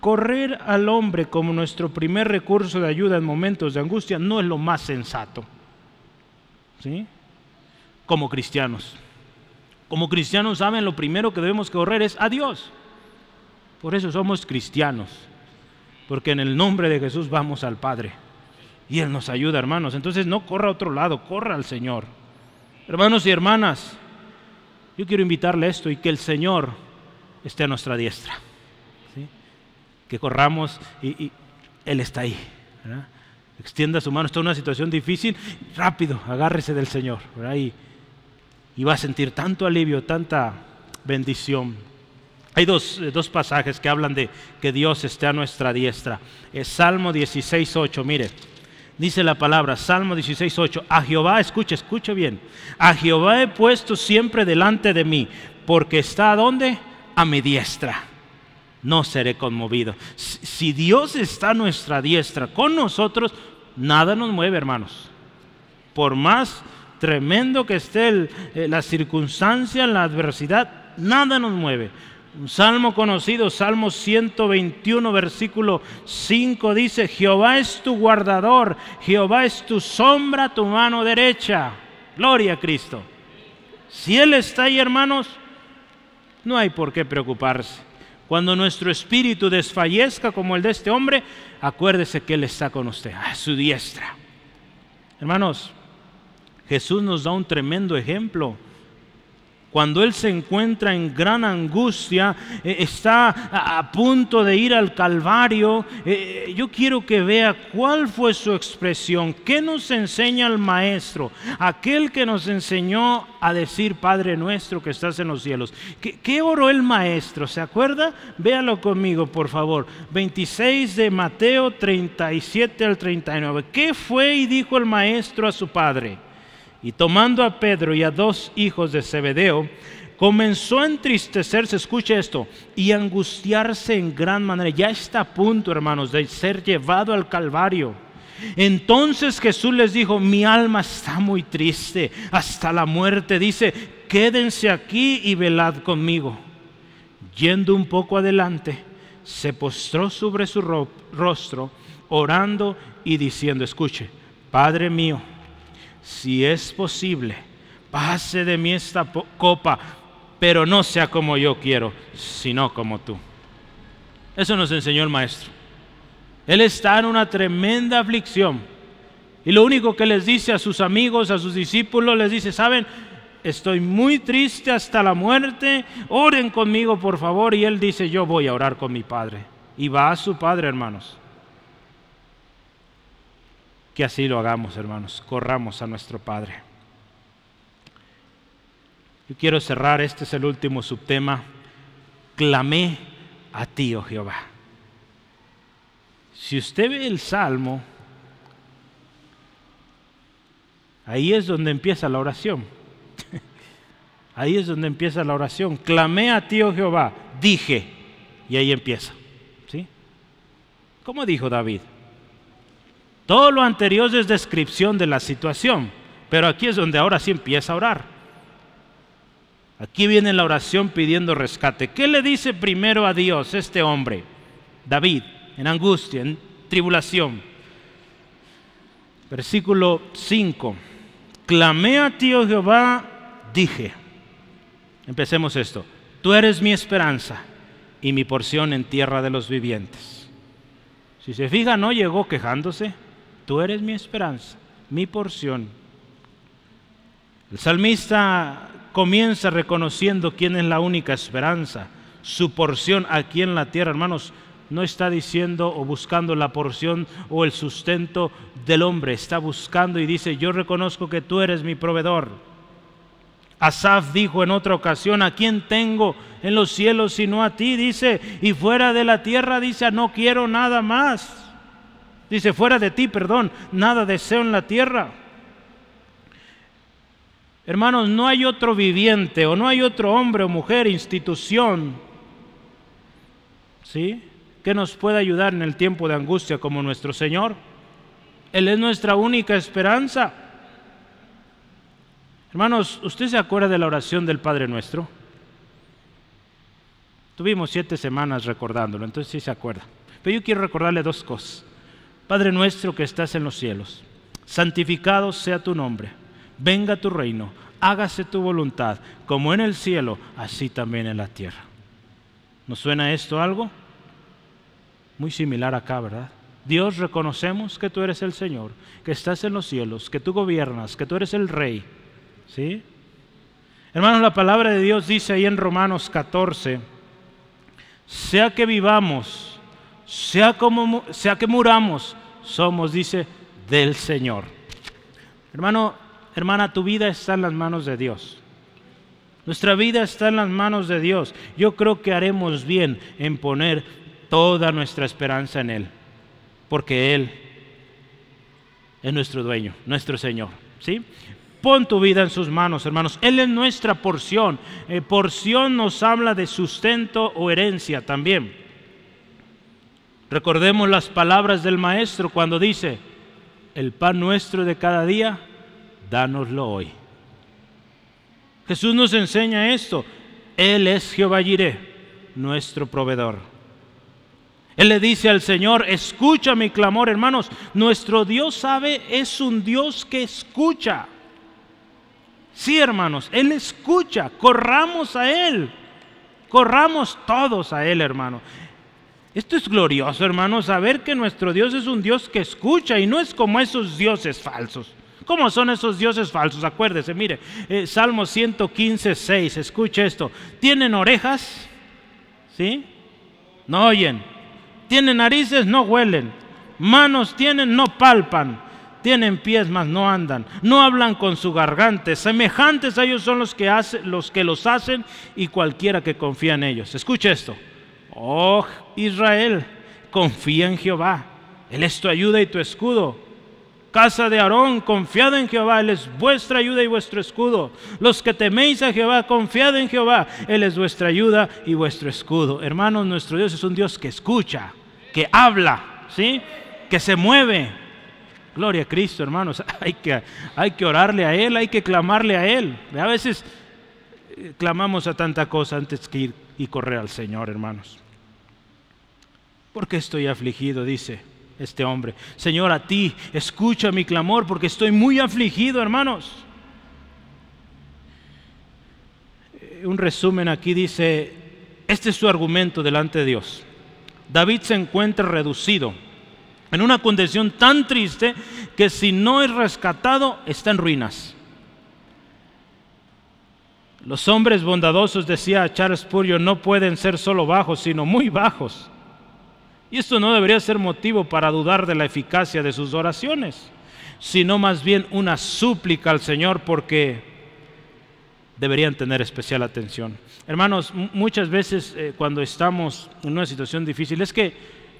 correr al hombre como nuestro primer recurso de ayuda en momentos de angustia no es lo más sensato. ¿Sí? Como cristianos. Como cristianos saben, lo primero que debemos correr es a Dios. Por eso somos cristianos. Porque en el nombre de Jesús vamos al Padre. Y Él nos ayuda, hermanos. Entonces no corra a otro lado, corra al Señor. Hermanos y hermanas, yo quiero invitarle a esto y que el Señor esté a nuestra diestra. Que corramos y, Él está ahí. Extienda su mano, está en una situación difícil, rápido, agárrese del Señor. Y, y va a sentir tanto alivio, tanta bendición. Hay dos, eh, dos, pasajes que hablan de que Dios esté a nuestra diestra. Es Salmo 16.8, mire. Dice la palabra, Salmo 16.8, a Jehová, escuche, escuche bien, a Jehová he puesto siempre delante de mí, porque está a dónde? A mi diestra. No seré conmovido. Si Dios está a nuestra diestra con nosotros, nada nos mueve, hermanos. Por más tremendo que esté eh, la circunstancia, la adversidad, nada nos mueve. Un salmo conocido, Salmo 121, versículo 5 dice, Jehová es tu guardador, Jehová es tu sombra, tu mano derecha. Gloria a Cristo. Si Él está ahí, hermanos, no hay por qué preocuparse. Cuando nuestro espíritu desfallezca como el de este hombre, acuérdese que Él está con usted, a su diestra. Hermanos, Jesús nos da un tremendo ejemplo cuando él se encuentra en gran angustia, eh, está a, punto de ir al Calvario, eh, yo quiero que vea cuál fue su expresión, qué nos enseña el Maestro, aquel que nos enseñó a decir Padre nuestro que estás en los cielos. ¿Qué, qué oró el Maestro? ¿Se acuerda? Véalo conmigo, por favor. 26 de Mateo 37 al 39. ¿Qué fue y dijo el Maestro a su Padre? Y tomando a Pedro y a dos hijos de Zebedeo, comenzó a entristecerse, escuche esto, y angustiarse en gran manera. Ya está a punto, hermanos, de ser llevado al Calvario. Entonces Jesús les dijo, mi alma está muy triste hasta la muerte. Dice, quédense aquí y velad conmigo. Yendo un poco adelante, se postró sobre su rostro, orando y diciendo, escuche, Padre mío, si es posible, pase de mí esta copa, pero no sea como yo quiero, sino como tú. Eso nos enseñó el maestro. Él está en una tremenda aflicción. Y lo único que les dice a sus amigos, a sus discípulos, les dice, ¿saben? Estoy muy triste hasta la muerte, oren conmigo por favor. Y él dice, yo voy a orar con mi Padre. Y va a su Padre, hermanos que así lo hagamos, hermanos. Corramos a nuestro Padre. Yo quiero cerrar, este es el último subtema. Clamé a ti, oh Jehová. Si usted ve el Salmo, ahí es donde empieza la oración. Ahí es donde empieza la oración. Clamé a ti, oh Jehová. Dije. Y ahí empieza. ¿Sí? ¿Cómo dijo David? Todo lo anterior es descripción de la situación, pero aquí es donde ahora sí empieza a orar. Aquí viene la oración pidiendo rescate. ¿Qué le dice primero a Dios este hombre? David, en angustia, en tribulación. Versículo 5. Clamé a ti, oh Jehová, dije. Empecemos esto. Tú eres mi esperanza y mi porción en tierra de los vivientes. Si se fija, no llegó quejándose Tú eres mi esperanza, mi porción. El salmista comienza reconociendo quién es la única esperanza, su porción aquí en la tierra, hermanos. No está diciendo o buscando la porción o el sustento del hombre, está buscando y dice, yo reconozco que tú eres mi proveedor. Asaf dijo en otra ocasión, ¿a quién tengo en los cielos sino a ti? Dice, y fuera de la tierra dice, no quiero nada más. Dice, fuera de ti, perdón, nada deseo en la tierra. Hermanos, no hay otro viviente o no hay otro hombre o mujer, institución, ¿sí? Que nos pueda ayudar en el tiempo de angustia como nuestro Señor. Él es nuestra única esperanza. Hermanos, ¿usted se acuerda de la oración del Padre Nuestro? Tuvimos siete semanas recordándolo, entonces sí se acuerda. Pero yo quiero recordarle dos cosas. Padre nuestro que estás en los cielos, santificado sea tu nombre, venga tu reino, hágase tu voluntad, como en el cielo, así también en la tierra. ¿Nos suena esto algo? Muy similar acá, ¿verdad? Dios, reconocemos que tú eres el Señor, que estás en los cielos, que tú gobiernas, que tú eres el Rey. ¿Sí? Hermanos, la palabra de Dios dice ahí en Romanos 14, sea que vivamos, sea, como, sea que muramos, somos, dice, del Señor. Hermano, hermana, tu vida está en las manos de Dios. Nuestra vida está en las manos de Dios. Yo creo que haremos bien en poner toda nuestra esperanza en Él porque Él es nuestro dueño, nuestro Señor. ¿sí? Pon tu vida en sus manos, hermanos. Él es nuestra porción. Eh, porción nos habla de sustento o herencia también. Recordemos las palabras del Maestro cuando dice, el pan nuestro de cada día, dánoslo hoy. Jesús nos enseña esto. Él es Jehová Jireh, nuestro proveedor. Él le dice al Señor, escucha mi clamor, hermanos. Nuestro Dios sabe, es un Dios que escucha. Sí, hermanos, Él escucha. Corramos a Él. Corramos todos a Él, hermano. Esto es glorioso, hermanos, saber que nuestro Dios es un Dios que escucha y no es como esos dioses falsos. ¿Cómo son esos dioses falsos? Acuérdese, mire, eh, Salmo 115, 6, escuche esto. ¿Tienen orejas? ¿Sí? No oyen tienen narices, no huelen. Manos tienen, no palpan. Tienen pies, mas no andan. No hablan con su garganta. Semejantes a ellos son los que, los que los hacen y cualquiera que confía en ellos. Escucha esto. Oh Israel, confía en Jehová. Él es tu ayuda y tu escudo casa de Aarón, confiad en Jehová, Él es vuestra ayuda y vuestro escudo. Los que teméis a Jehová, confiad en Jehová, Él es vuestra ayuda y vuestro escudo. Hermanos, nuestro Dios es un Dios que escucha, que habla, ¿sí? Que se mueve. Gloria a Cristo, hermanos. Hay que, hay que orarle a Él, hay que clamarle a Él. A veces eh, clamamos a tanta cosa antes que ir y correr al Señor, hermanos. ¿Por qué estoy afligido? Dice este hombre. Señor, a ti, escucha mi clamor porque estoy muy afligido, hermanos. Eh, un resumen aquí dice, este es su argumento delante de Dios. David se encuentra reducido en una condición tan triste que si no es rescatado está en ruinas. Los hombres bondadosos, decía Charles Spurgeon, no pueden ser solo bajos, sino muy bajos. Y esto no debería ser motivo para dudar de la eficacia de sus oraciones, sino más bien una súplica al Señor porque deberían tener especial atención. Hermanos, muchas veces eh, cuando estamos en una situación difícil es que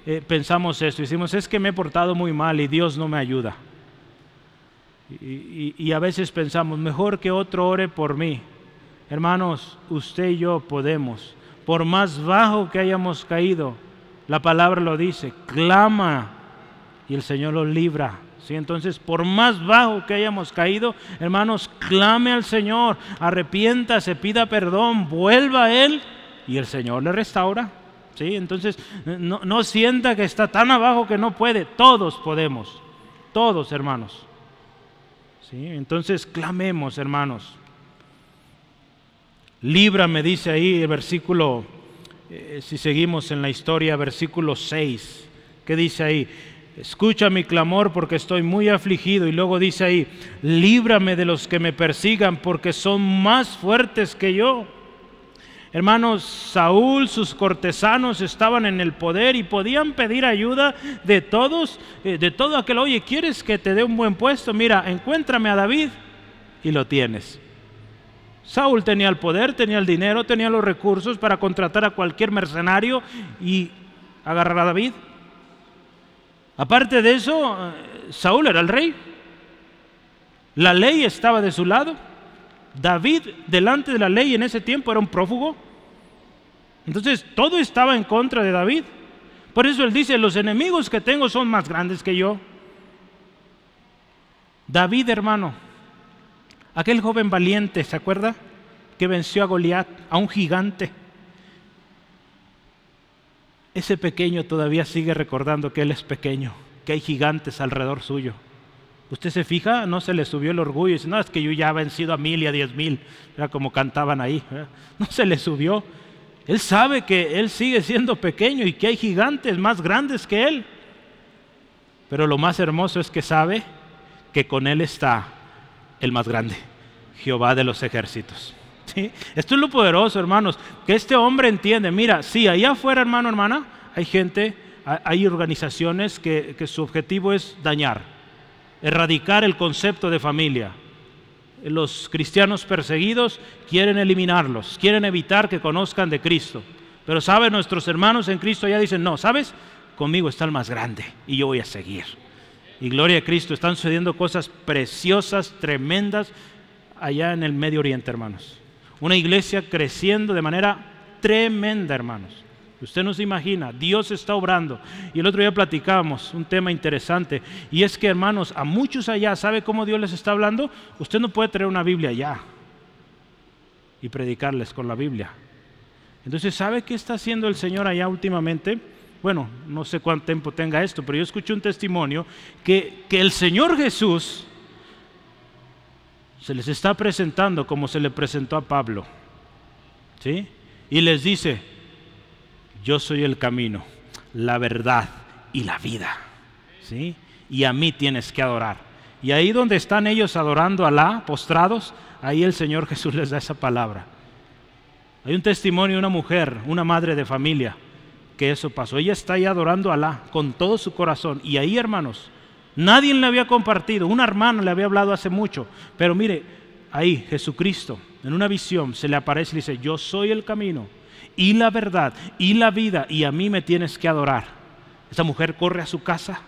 eh, pensamos esto, decimos, es que me he portado muy mal y Dios no me ayuda. y a veces pensamos, mejor que otro ore por mí. Hermanos, usted y yo podemos, por más bajo que hayamos caído, la palabra lo dice, clama y el Señor lo libra. ¿Sí? Entonces, por más bajo que hayamos caído, hermanos, clame al Señor, arrepiéntase, pida perdón, vuelva a Él y el Señor le restaura. ¿Sí? Entonces, no, no sienta que está tan abajo que no puede. Todos podemos, todos hermanos. ¿Sí? Entonces, clamemos, hermanos. Líbrame, dice ahí el versículo eh, si seguimos en la historia, versículo 6, que dice ahí, escucha mi clamor porque estoy muy afligido. Y luego dice ahí, líbrame de los que me persigan porque son más fuertes que yo. Hermanos, Saúl, sus cortesanos estaban en el poder y podían pedir ayuda de todos, eh, de todo aquel, oye, ¿quieres que te dé un buen puesto? Mira, encuéntrame a David y lo tienes. Saúl tenía el poder, tenía el dinero, tenía los recursos para contratar a cualquier mercenario y agarrar a David. Aparte de eso, eh, Saúl era el rey. La ley estaba de su lado. David, delante de la ley en ese tiempo, era un prófugo. Entonces, todo estaba en contra de David. Por eso él dice, los enemigos que tengo son más grandes que yo. David, hermano, Aquel joven valiente, ¿se acuerda? Que venció a Goliat, a un gigante. ese pequeño todavía sigue recordando que él es pequeño, que hay gigantes alrededor suyo. Usted se fija, no se le subió el orgullo y dice, no, es que yo ya he vencido a mil y a diez mil, era como cantaban ahí. No se le subió. Él sabe que él sigue siendo pequeño y que hay gigantes más grandes que él. Pero lo más hermoso es que sabe que con él está el más grande, Jehová de los ejércitos. Esto es lo poderoso, hermanos, que este hombre entiende, mira, sí, allá afuera, hermano, hermana, hay gente, hay organizaciones que, que su objetivo es dañar, erradicar el concepto de familia. Los cristianos perseguidos quieren eliminarlos, quieren evitar que conozcan de Cristo. Pero saben, nuestros hermanos en Cristo ya dicen, no, ¿sabes? Conmigo está el más grande y yo voy a seguir. Y gloria a Cristo, están sucediendo cosas preciosas, tremendas allá en el Medio Oriente, hermanos. Una iglesia creciendo de manera tremenda, hermanos. Usted no se imagina, Dios está obrando. Y el otro día platicábamos un tema interesante, y es que, hermanos, a muchos allá, ¿sabe cómo Dios les está hablando? Usted no puede traer una Biblia allá y predicarles con la Biblia. Entonces, ¿sabe qué está haciendo el Señor allá últimamente? Bueno, no sé cuánto tiempo tenga esto, pero yo escuché un testimonio que, que el Señor Jesús se les está presentando como se le presentó a Pablo. ¿Sí? Y les dice, yo soy el camino, la verdad y la vida. ¿Sí? Y a mí tienes que adorar. Y ahí donde están ellos adorando a Alá, postrados, ahí el Señor Jesús les da esa palabra. Hay un testimonio de una mujer, una madre de familia, que eso pasó. Ella está ahí adorando a Alá con todo su corazón. Y ahí, hermanos, Nadie le había compartido, una hermana le había hablado hace mucho, pero mire, ahí Jesucristo en una visión se le aparece y dice, yo soy el camino y la verdad y la vida y a mí me tienes que adorar. Esa mujer corre a su casa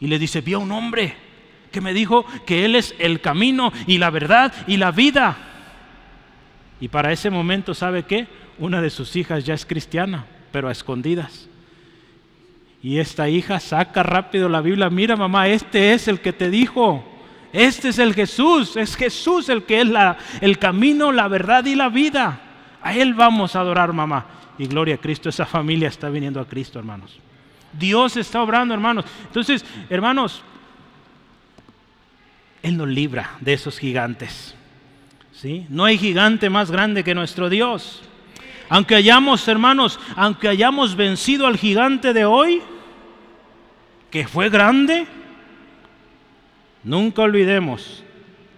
y le dice, vi a un hombre que me dijo que él es el camino y la verdad y la vida. Y para ese momento, ¿sabe qué? Una de sus hijas ya es cristiana, pero a escondidas. Y esta hija saca rápido la Biblia, mira mamá, este es el que te dijo, este es el Jesús, es Jesús el que es la, el camino, la verdad y la vida. A Él vamos a adorar mamá. Y gloria a Cristo, esa familia está viniendo a Cristo, hermanos. Dios está obrando, hermanos. Entonces, hermanos, Él nos libra de esos gigantes. ¿sí? No hay gigante más grande que nuestro Dios. Aunque hayamos, hermanos, aunque hayamos vencido al gigante de hoy, que fue grande, nunca olvidemos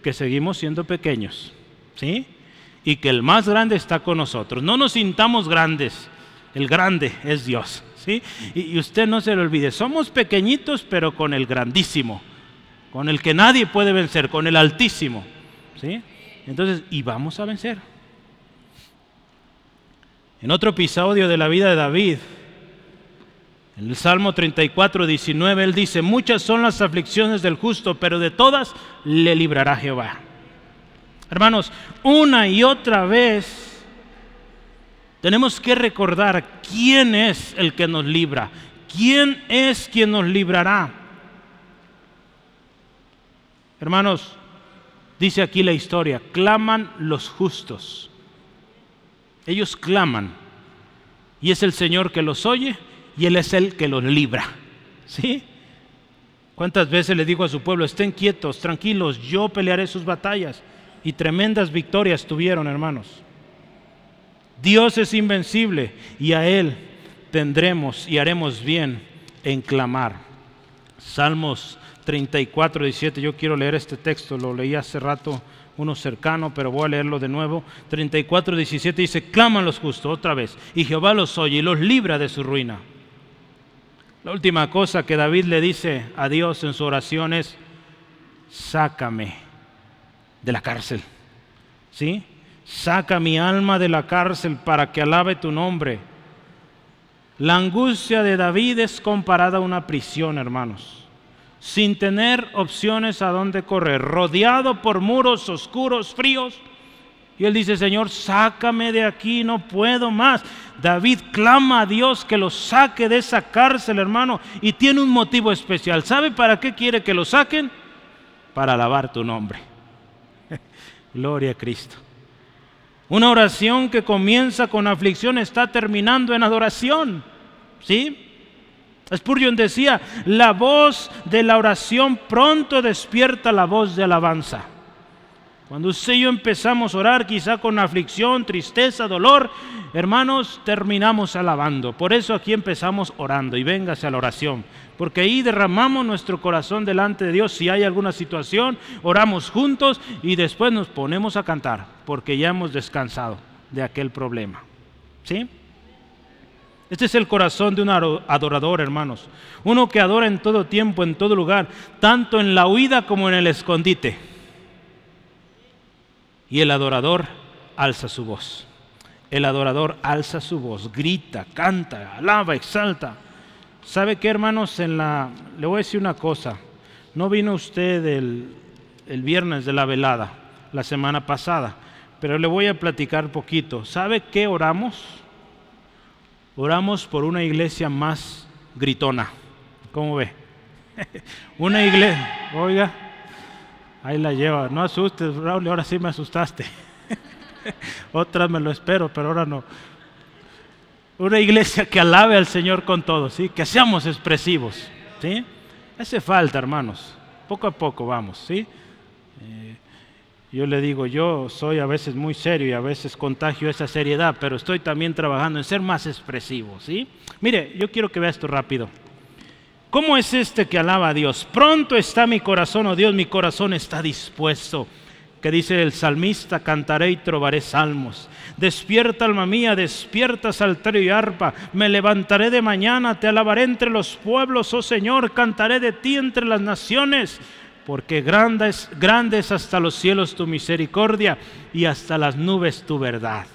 que seguimos siendo pequeños, ¿sí? Y que el más grande está con nosotros. No nos sintamos grandes, el grande es Dios, ¿sí? Y, usted no se lo olvide, somos pequeñitos pero con el grandísimo, con el que nadie puede vencer, con el altísimo, ¿sí? Entonces, y vamos a vencer. En otro episodio de la vida de David, en el Salmo 34, 19, él dice, muchas son las aflicciones del justo, pero de todas le librará Jehová. Hermanos, una y otra vez tenemos que recordar quién es el que nos libra, quién es quien nos librará. Hermanos, dice aquí la historia, claman los justos ellos claman y es el Señor que los oye y Él es el que los libra. ¿Sí? ¿Cuántas veces le digo a su pueblo, estén quietos, tranquilos, yo pelearé sus batallas? Y tremendas victorias tuvieron, hermanos. Dios es invencible y a Él tendremos y haremos bien en clamar. Salmos 34, 17, yo quiero leer este texto, lo leí hace rato uno cercano, pero voy a leerlo de nuevo. 34, 17 dice, claman los justos otra vez, y Jehová los oye y los libra de su ruina. La última cosa que David le dice a Dios en su oración es, sácame de la cárcel. ¿Sí? Saca mi alma de la cárcel para que alabe tu nombre. La angustia de David es comparada a una prisión, hermanos sin tener opciones a dónde correr, rodeado por muros oscuros, fríos. Y él dice, Señor, sácame de aquí, no puedo más. David clama a Dios que lo saque de esa cárcel, hermano, y tiene un motivo especial. ¿Sabe para qué quiere que lo saquen? Para alabar tu nombre. Gloria a Cristo. Una oración que comienza con aflicción está terminando en adoración. ¿Sí? Spurgeon decía, la voz de la oración pronto despierta la voz de alabanza. Cuando usted y yo empezamos a orar, quizá con aflicción, tristeza, dolor, hermanos, terminamos alabando. Por eso aquí empezamos orando y véngase a la oración. Porque ahí derramamos nuestro corazón delante de Dios. Si hay alguna situación, oramos juntos y después nos ponemos a cantar, porque ya hemos descansado de aquel problema. ¿Sí? Este es el corazón de un adorador, hermanos. Uno que adora en todo tiempo, en todo lugar, tanto en la huida como en el escondite y el adorador alza su voz. El adorador alza su voz, grita, canta, alaba, exalta. ¿Sabe qué, hermanos? En la, le voy a decir una cosa. No vino usted el, el viernes de la velada, la semana pasada, pero le voy a platicar poquito. ¿Sabe qué oramos? Oramos por una iglesia más gritona. ¿Cómo ve? una iglesia, oiga, Ahí la lleva. No asustes, Raúl, ahora sí me asustaste. Otra me lo espero, pero ahora no. Una iglesia que alabe al Señor con todo, ¿sí? Que seamos expresivos, ¿sí? Hace falta, hermanos. Poco a poco vamos, ¿sí? Yo le digo, yo soy a veces muy serio y a veces contagio esa seriedad, pero estoy también trabajando en ser más expresivo, ¿sí? Mire, yo quiero que vea esto rápido. ¿Cómo es este que alaba a Dios? Pronto está mi corazón, oh Dios, mi corazón está dispuesto. Que dice el salmista, cantaré y trobaré salmos. Despierta alma mía, despierta salterio y arpa. Me levantaré de mañana, te alabaré entre los pueblos, oh Señor, cantaré de ti entre las naciones. Porque grande es, grande es hasta los cielos tu misericordia y hasta las nubes tu verdad.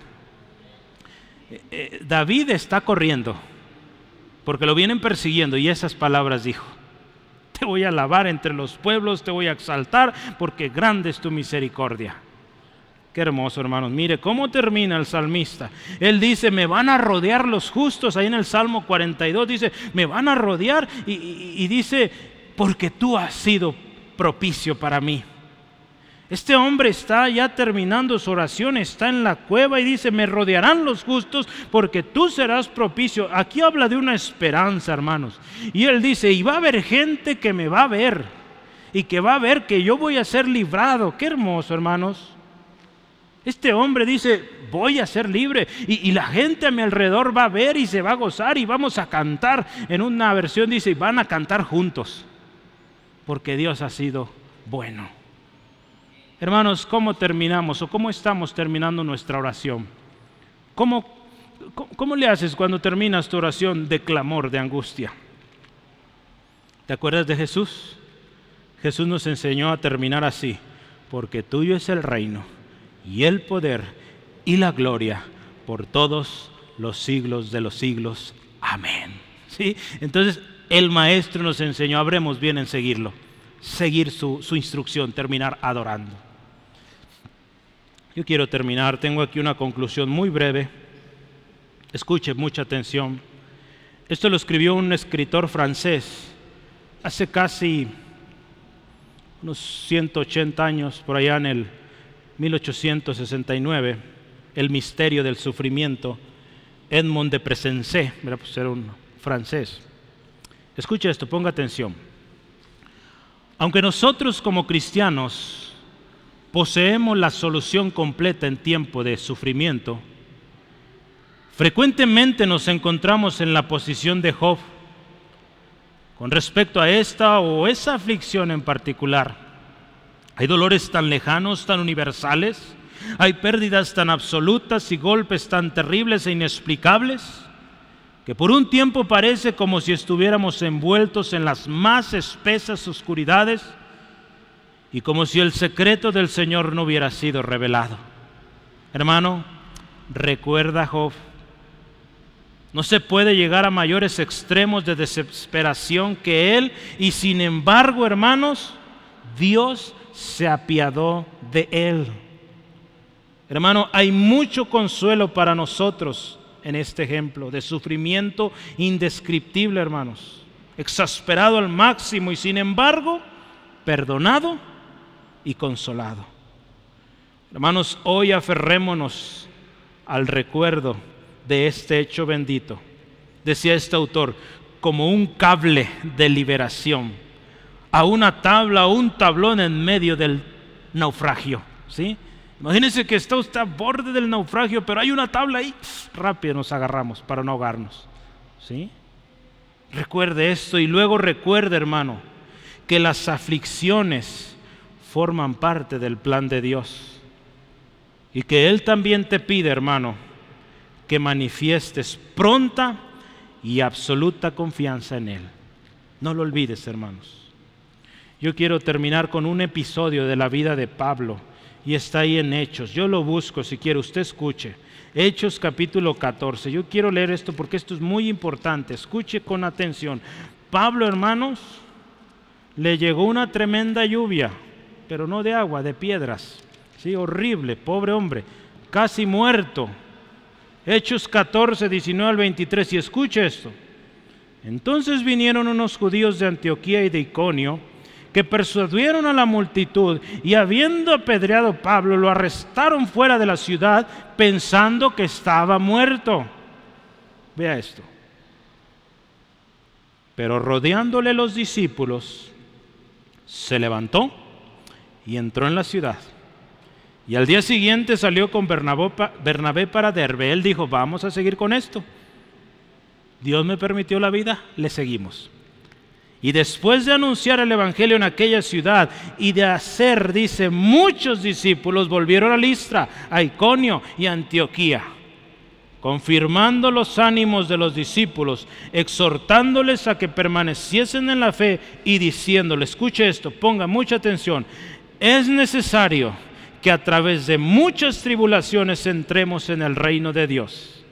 Eh, eh, David está corriendo porque lo vienen persiguiendo y esas palabras dijo. Te voy a alabar entre los pueblos, te voy a exaltar, porque grande es tu misericordia. Qué hermoso, hermanos. Mire cómo termina el salmista. Él dice, me van a rodear los justos. Ahí en el Salmo 42 dice, me van a rodear. Y, y dice, porque tú has sido propicio para mí. Este hombre está ya terminando su oración, está en la cueva y dice, me rodearán los justos porque tú serás propicio. Aquí habla de una esperanza, hermanos. Y él dice, y va a haber gente que me va a ver y que va a ver que yo voy a ser librado. Qué hermoso, hermanos. Este hombre dice, voy a ser libre. Y, y, la gente a mi alrededor va a ver y se va a gozar y vamos a cantar. En una versión dice, van a cantar juntos. Porque Dios ha sido bueno. Hermanos, ¿cómo terminamos o cómo estamos terminando nuestra oración? ¿Cómo, cómo, le haces cuando terminas tu oración de clamor, de angustia? ¿Te acuerdas de Jesús? Jesús nos enseñó a terminar así, porque tuyo es el reino y el poder y la gloria por todos los siglos de los siglos. Amén. ¿Sí? Entonces el maestro nos enseñó, habremos bien en seguirlo, seguir su, su instrucción, terminar adorando. Yo quiero terminar, tengo aquí una conclusión muy breve. Escuche mucha atención. Esto lo escribió un escritor francés hace casi unos 180 años, por allá en el 1869, El misterio del sufrimiento, Edmond de Presensé, pues era un francés. Escuche esto, ponga atención. Aunque nosotros como cristianos poseemos la solución completa en tiempo de sufrimiento, frecuentemente nos encontramos en la posición de Job con respecto a esta o esa aflicción en particular. Hay dolores tan lejanos, tan universales, hay pérdidas tan absolutas y golpes tan terribles e inexplicables que por un tiempo parece como si estuviéramos envueltos en las más espesas oscuridades y como si el secreto del Señor no hubiera sido revelado. Hermano, recuerda Job, no se puede llegar a mayores extremos de desesperación que él y sin embargo, hermanos, Dios se apiadó de él. Hermano, hay mucho consuelo para nosotros en este ejemplo de sufrimiento indescriptible, hermanos, exasperado al máximo y sin embargo, perdonado y consolado. Hermanos, hoy aferrémonos al recuerdo de este hecho bendito. Decía este autor, como un cable de liberación, a una tabla o un tablón en medio del naufragio. ¿sí? Imagínense que está usted a borde del naufragio, pero hay una tabla ahí, rápido nos agarramos para no ahogarnos. ¿sí? Recuerde esto y luego recuerde, hermano, que las aflicciones forman parte del plan de Dios. Y que Él también te pide, hermano, que manifiestes pronta y absoluta confianza en Él. No lo olvides, hermanos. Yo quiero terminar con un episodio de la vida de Pablo y está ahí en Hechos. Yo lo busco si quiere, usted escuche. Hechos capítulo 14. Yo quiero leer esto porque esto es muy importante. Escuche con atención. Pablo, hermanos, le llegó una tremenda lluvia, pero no de agua, de piedras. Sí, horrible, pobre hombre, casi muerto. Hechos 14, 19 al 23. Y escuche esto. Entonces vinieron unos judíos de Antioquía y de Iconio que persuadieron a la multitud y habiendo apedreado a Pablo, lo arrestaron fuera de la ciudad pensando que estaba muerto. Vea esto. Pero rodeándole los discípulos, se levantó y entró en la ciudad. Y al día siguiente salió con Bernabé para Derbe. Él dijo, vamos a seguir con esto. Dios me permitió la vida, le seguimos. Y después de anunciar el Evangelio en aquella ciudad y de hacer, dice, muchos discípulos volvieron a Listra, a Iconio y a Antioquía, confirmando los ánimos de los discípulos, exhortándoles a que permaneciesen en la fe y diciéndoles, escuche esto, ponga mucha atención, es necesario que a través de muchas tribulaciones entremos en el reino de Dios.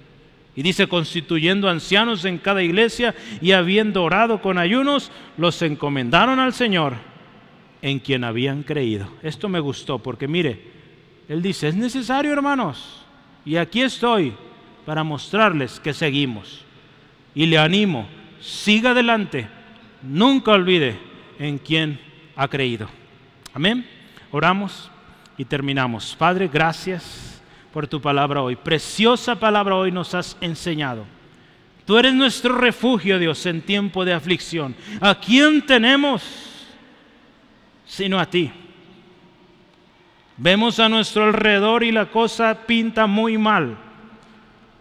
Y dice, constituyendo ancianos en cada iglesia y habiendo orado con ayunos, los encomendaron al Señor en quien habían creído. Esto me gustó porque mire, él dice, es necesario hermanos, y aquí estoy para mostrarles que seguimos. Y le animo, siga adelante, nunca olvide en quien ha creído. Amén. Oramos y terminamos. Padre, gracias por tu palabra hoy. Preciosa palabra hoy nos has enseñado. Tú eres nuestro refugio, Dios, en tiempo de aflicción. ¿A quién tenemos sino a ti? Vemos a nuestro alrededor y la cosa pinta muy mal.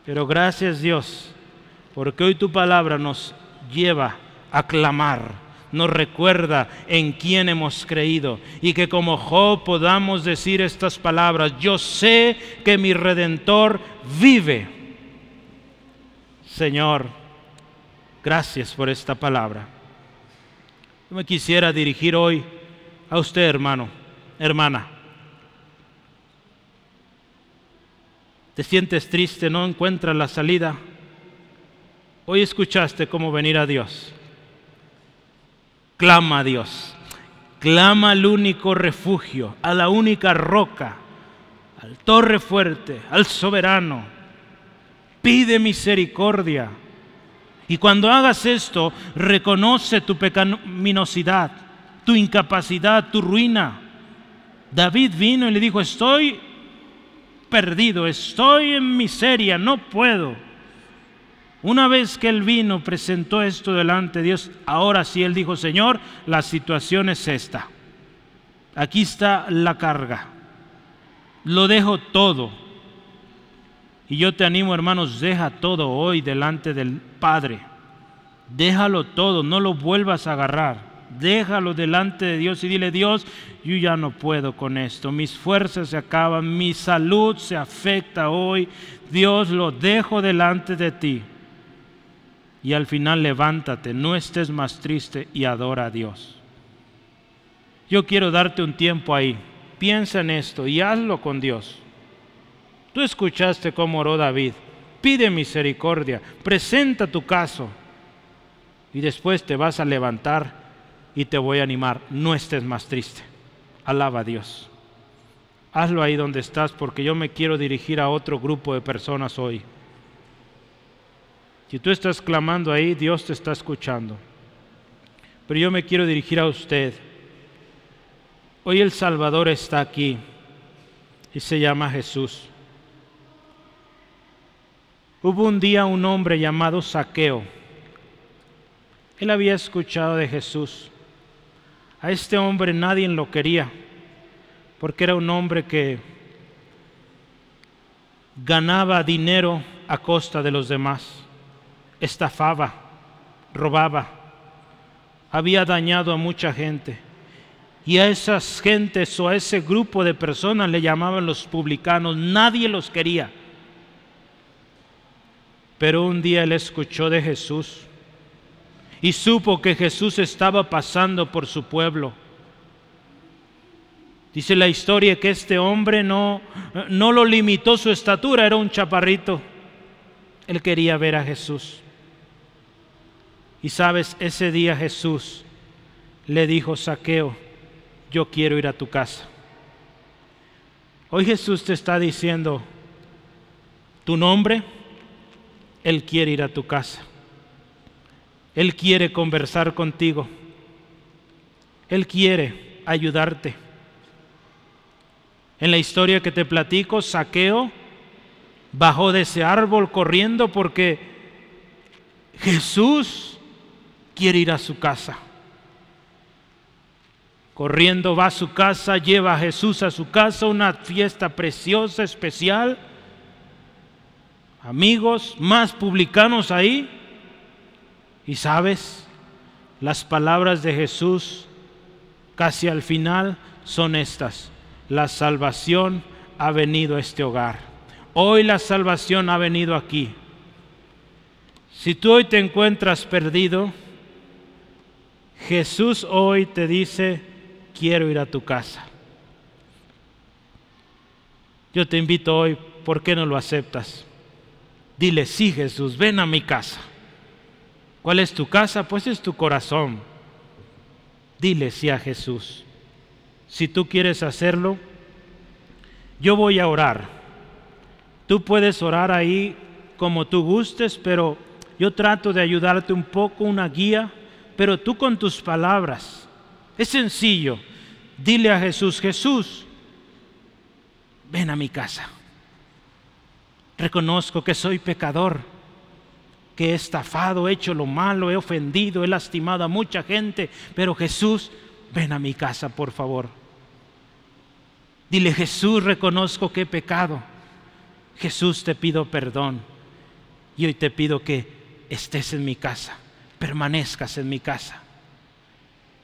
Pero gracias Dios, porque hoy tu palabra nos lleva a clamar nos recuerda en quién hemos creído y que como Job podamos decir estas palabras, yo sé que mi redentor vive. Señor, gracias por esta palabra. Yo me quisiera dirigir hoy a usted, hermano, hermana. ¿Te sientes triste? ¿No encuentras la salida? Hoy escuchaste cómo venir a Dios clama a Dios, clama al único refugio, a la única roca, al torre fuerte, al soberano. Pide misericordia. Y cuando hagas esto, reconoce tu pecaminosidad, tu incapacidad, tu ruina. David vino y le dijo, estoy perdido, estoy en miseria, no puedo. Una vez que él vino, presentó esto delante de Dios, ahora sí él dijo, Señor, la situación es esta. Aquí está la carga. Lo dejo todo. Y yo te animo, hermanos, deja todo hoy delante del Padre. Déjalo todo, no lo vuelvas a agarrar. Déjalo delante de Dios y dile, Dios, yo ya no puedo con esto. Mis fuerzas se acaban, mi salud se afecta hoy. Dios, lo dejo delante de ti y al final levántate, no estés más triste y adora a Dios. Yo quiero darte un tiempo ahí. Piensa en esto y hazlo con Dios. Tú escuchaste cómo oró David. Pide misericordia, presenta tu caso y después te vas a levantar y te voy a animar. No estés más triste. Alaba a Dios. Hazlo ahí donde estás porque yo me quiero dirigir a otro grupo de personas hoy. Si tú estás clamando ahí, Dios te está escuchando. Pero yo me quiero dirigir a usted. Hoy el Salvador está aquí. y se llama Jesús. Hubo un día un hombre llamado Saqueo. Él había escuchado de Jesús. A este hombre nadie lo quería, porque era un hombre que ganaba dinero a costa de los demás, estafaba, robaba, había dañado a mucha gente. Y a esas gentes o a ese grupo de personas le llamaban los publicanos, nadie los quería. Pero un día él escuchó de Jesús y supo que Jesús estaba pasando por su pueblo. Dice la historia que este hombre no, no lo limitó su estatura, era un chaparrito. Él quería ver a Jesús. Y sabes, ese día Jesús le dijo, Saqueo, yo quiero ir a tu casa. Hoy Jesús te está diciendo, tu nombre, Él quiere ir a tu casa. Él quiere conversar contigo. Él quiere ayudarte. En la historia que te platico, Saqueo bajó de ese árbol corriendo porque Jesús quiere ir a su casa. Corriendo va a su casa, lleva a Jesús a su casa, una fiesta preciosa, especial. Amigos, más publicanos ahí. Y sabes, las palabras de Jesús casi al final son estas. La salvación ha venido a este hogar. Hoy la salvación ha venido aquí. Si tú hoy te encuentras perdido, Jesús hoy te dice, quiero ir a tu casa. Yo te invito hoy, ¿por qué no lo aceptas? Dile, sí Jesús, ven a mi casa. ¿Cuál es tu casa? Pues es tu corazón. Dile sí a Jesús. Si tú quieres hacerlo, yo voy a orar. Tú puedes orar ahí como tú gustes, pero yo trato de ayudarte un poco, una guía, pero tú con tus palabras es sencillo. Dile a Jesús, Jesús, ven a mi casa. Reconozco que soy pecador, que he estafado, he hecho lo malo, he ofendido, he lastimado a mucha gente, pero Jesús, ven a mi casa, por favor. Dile, Jesús, reconozco que he pecado. Jesús, te pido perdón. Y hoy te pido que estés en mi casa, permanezcas en mi casa.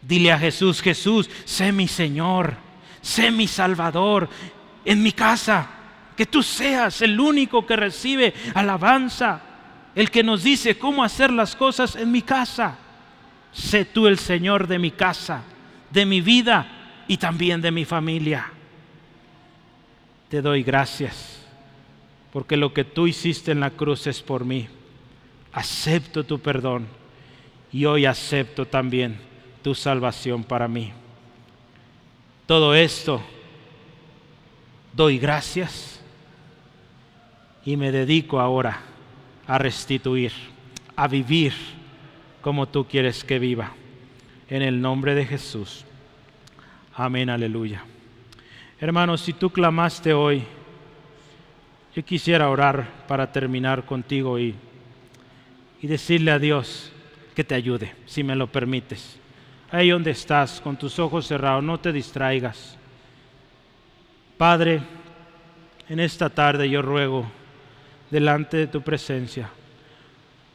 Dile a Jesús, Jesús, sé mi Señor, sé mi Salvador en mi casa. Que tú seas el único que recibe alabanza, el que nos dice cómo hacer las cosas en mi casa. Sé tú el Señor de mi casa, de mi vida y también de mi familia. Te doy gracias, porque lo que tú hiciste en la cruz es por mí. Acepto tu perdón y hoy acepto también tu salvación para mí. Todo esto doy gracias y me dedico ahora a restituir, a vivir como tú quieres que viva. En el nombre de Jesús. Amén, aleluya. Hermanos, si tú clamaste hoy, yo quisiera orar para terminar contigo y, y decirle a Dios que te ayude, si me lo permites ahí donde estás, con tus ojos cerrados, no te distraigas. Padre, en esta tarde yo ruego delante de tu presencia,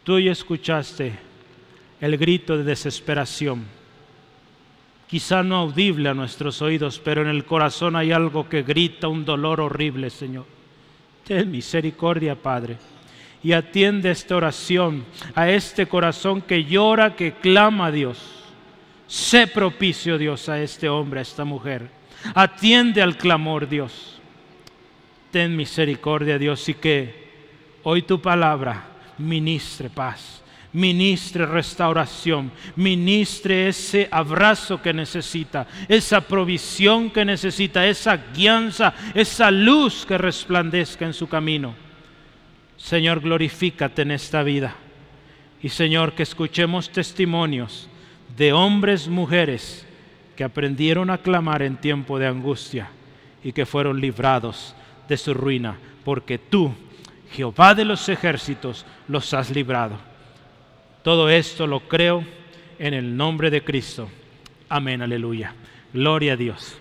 tú ya escuchaste el grito de desesperación, quizá no audible a nuestros oídos, pero en el corazón hay algo que grita un dolor horrible, Señor. Ten misericordia, Padre y atiende esta oración a este corazón que llora, que clama a Dios. Sé propicio, Dios, a este hombre, a esta mujer. Atiende al clamor, Dios. Ten misericordia, Dios, y que hoy tu palabra ministre paz, ministre restauración, ministre ese abrazo que necesita, esa provisión que necesita, esa guianza, esa luz que resplandezca en su camino. Señor, glorifícate en esta vida. Y Señor, que escuchemos testimonios de hombres, mujeres que aprendieron a clamar en tiempo de angustia y que fueron librados de su ruina, porque tú, Jehová de los ejércitos, los has librado. Todo esto lo creo en el nombre de Cristo. Amén, aleluya. Gloria a Dios.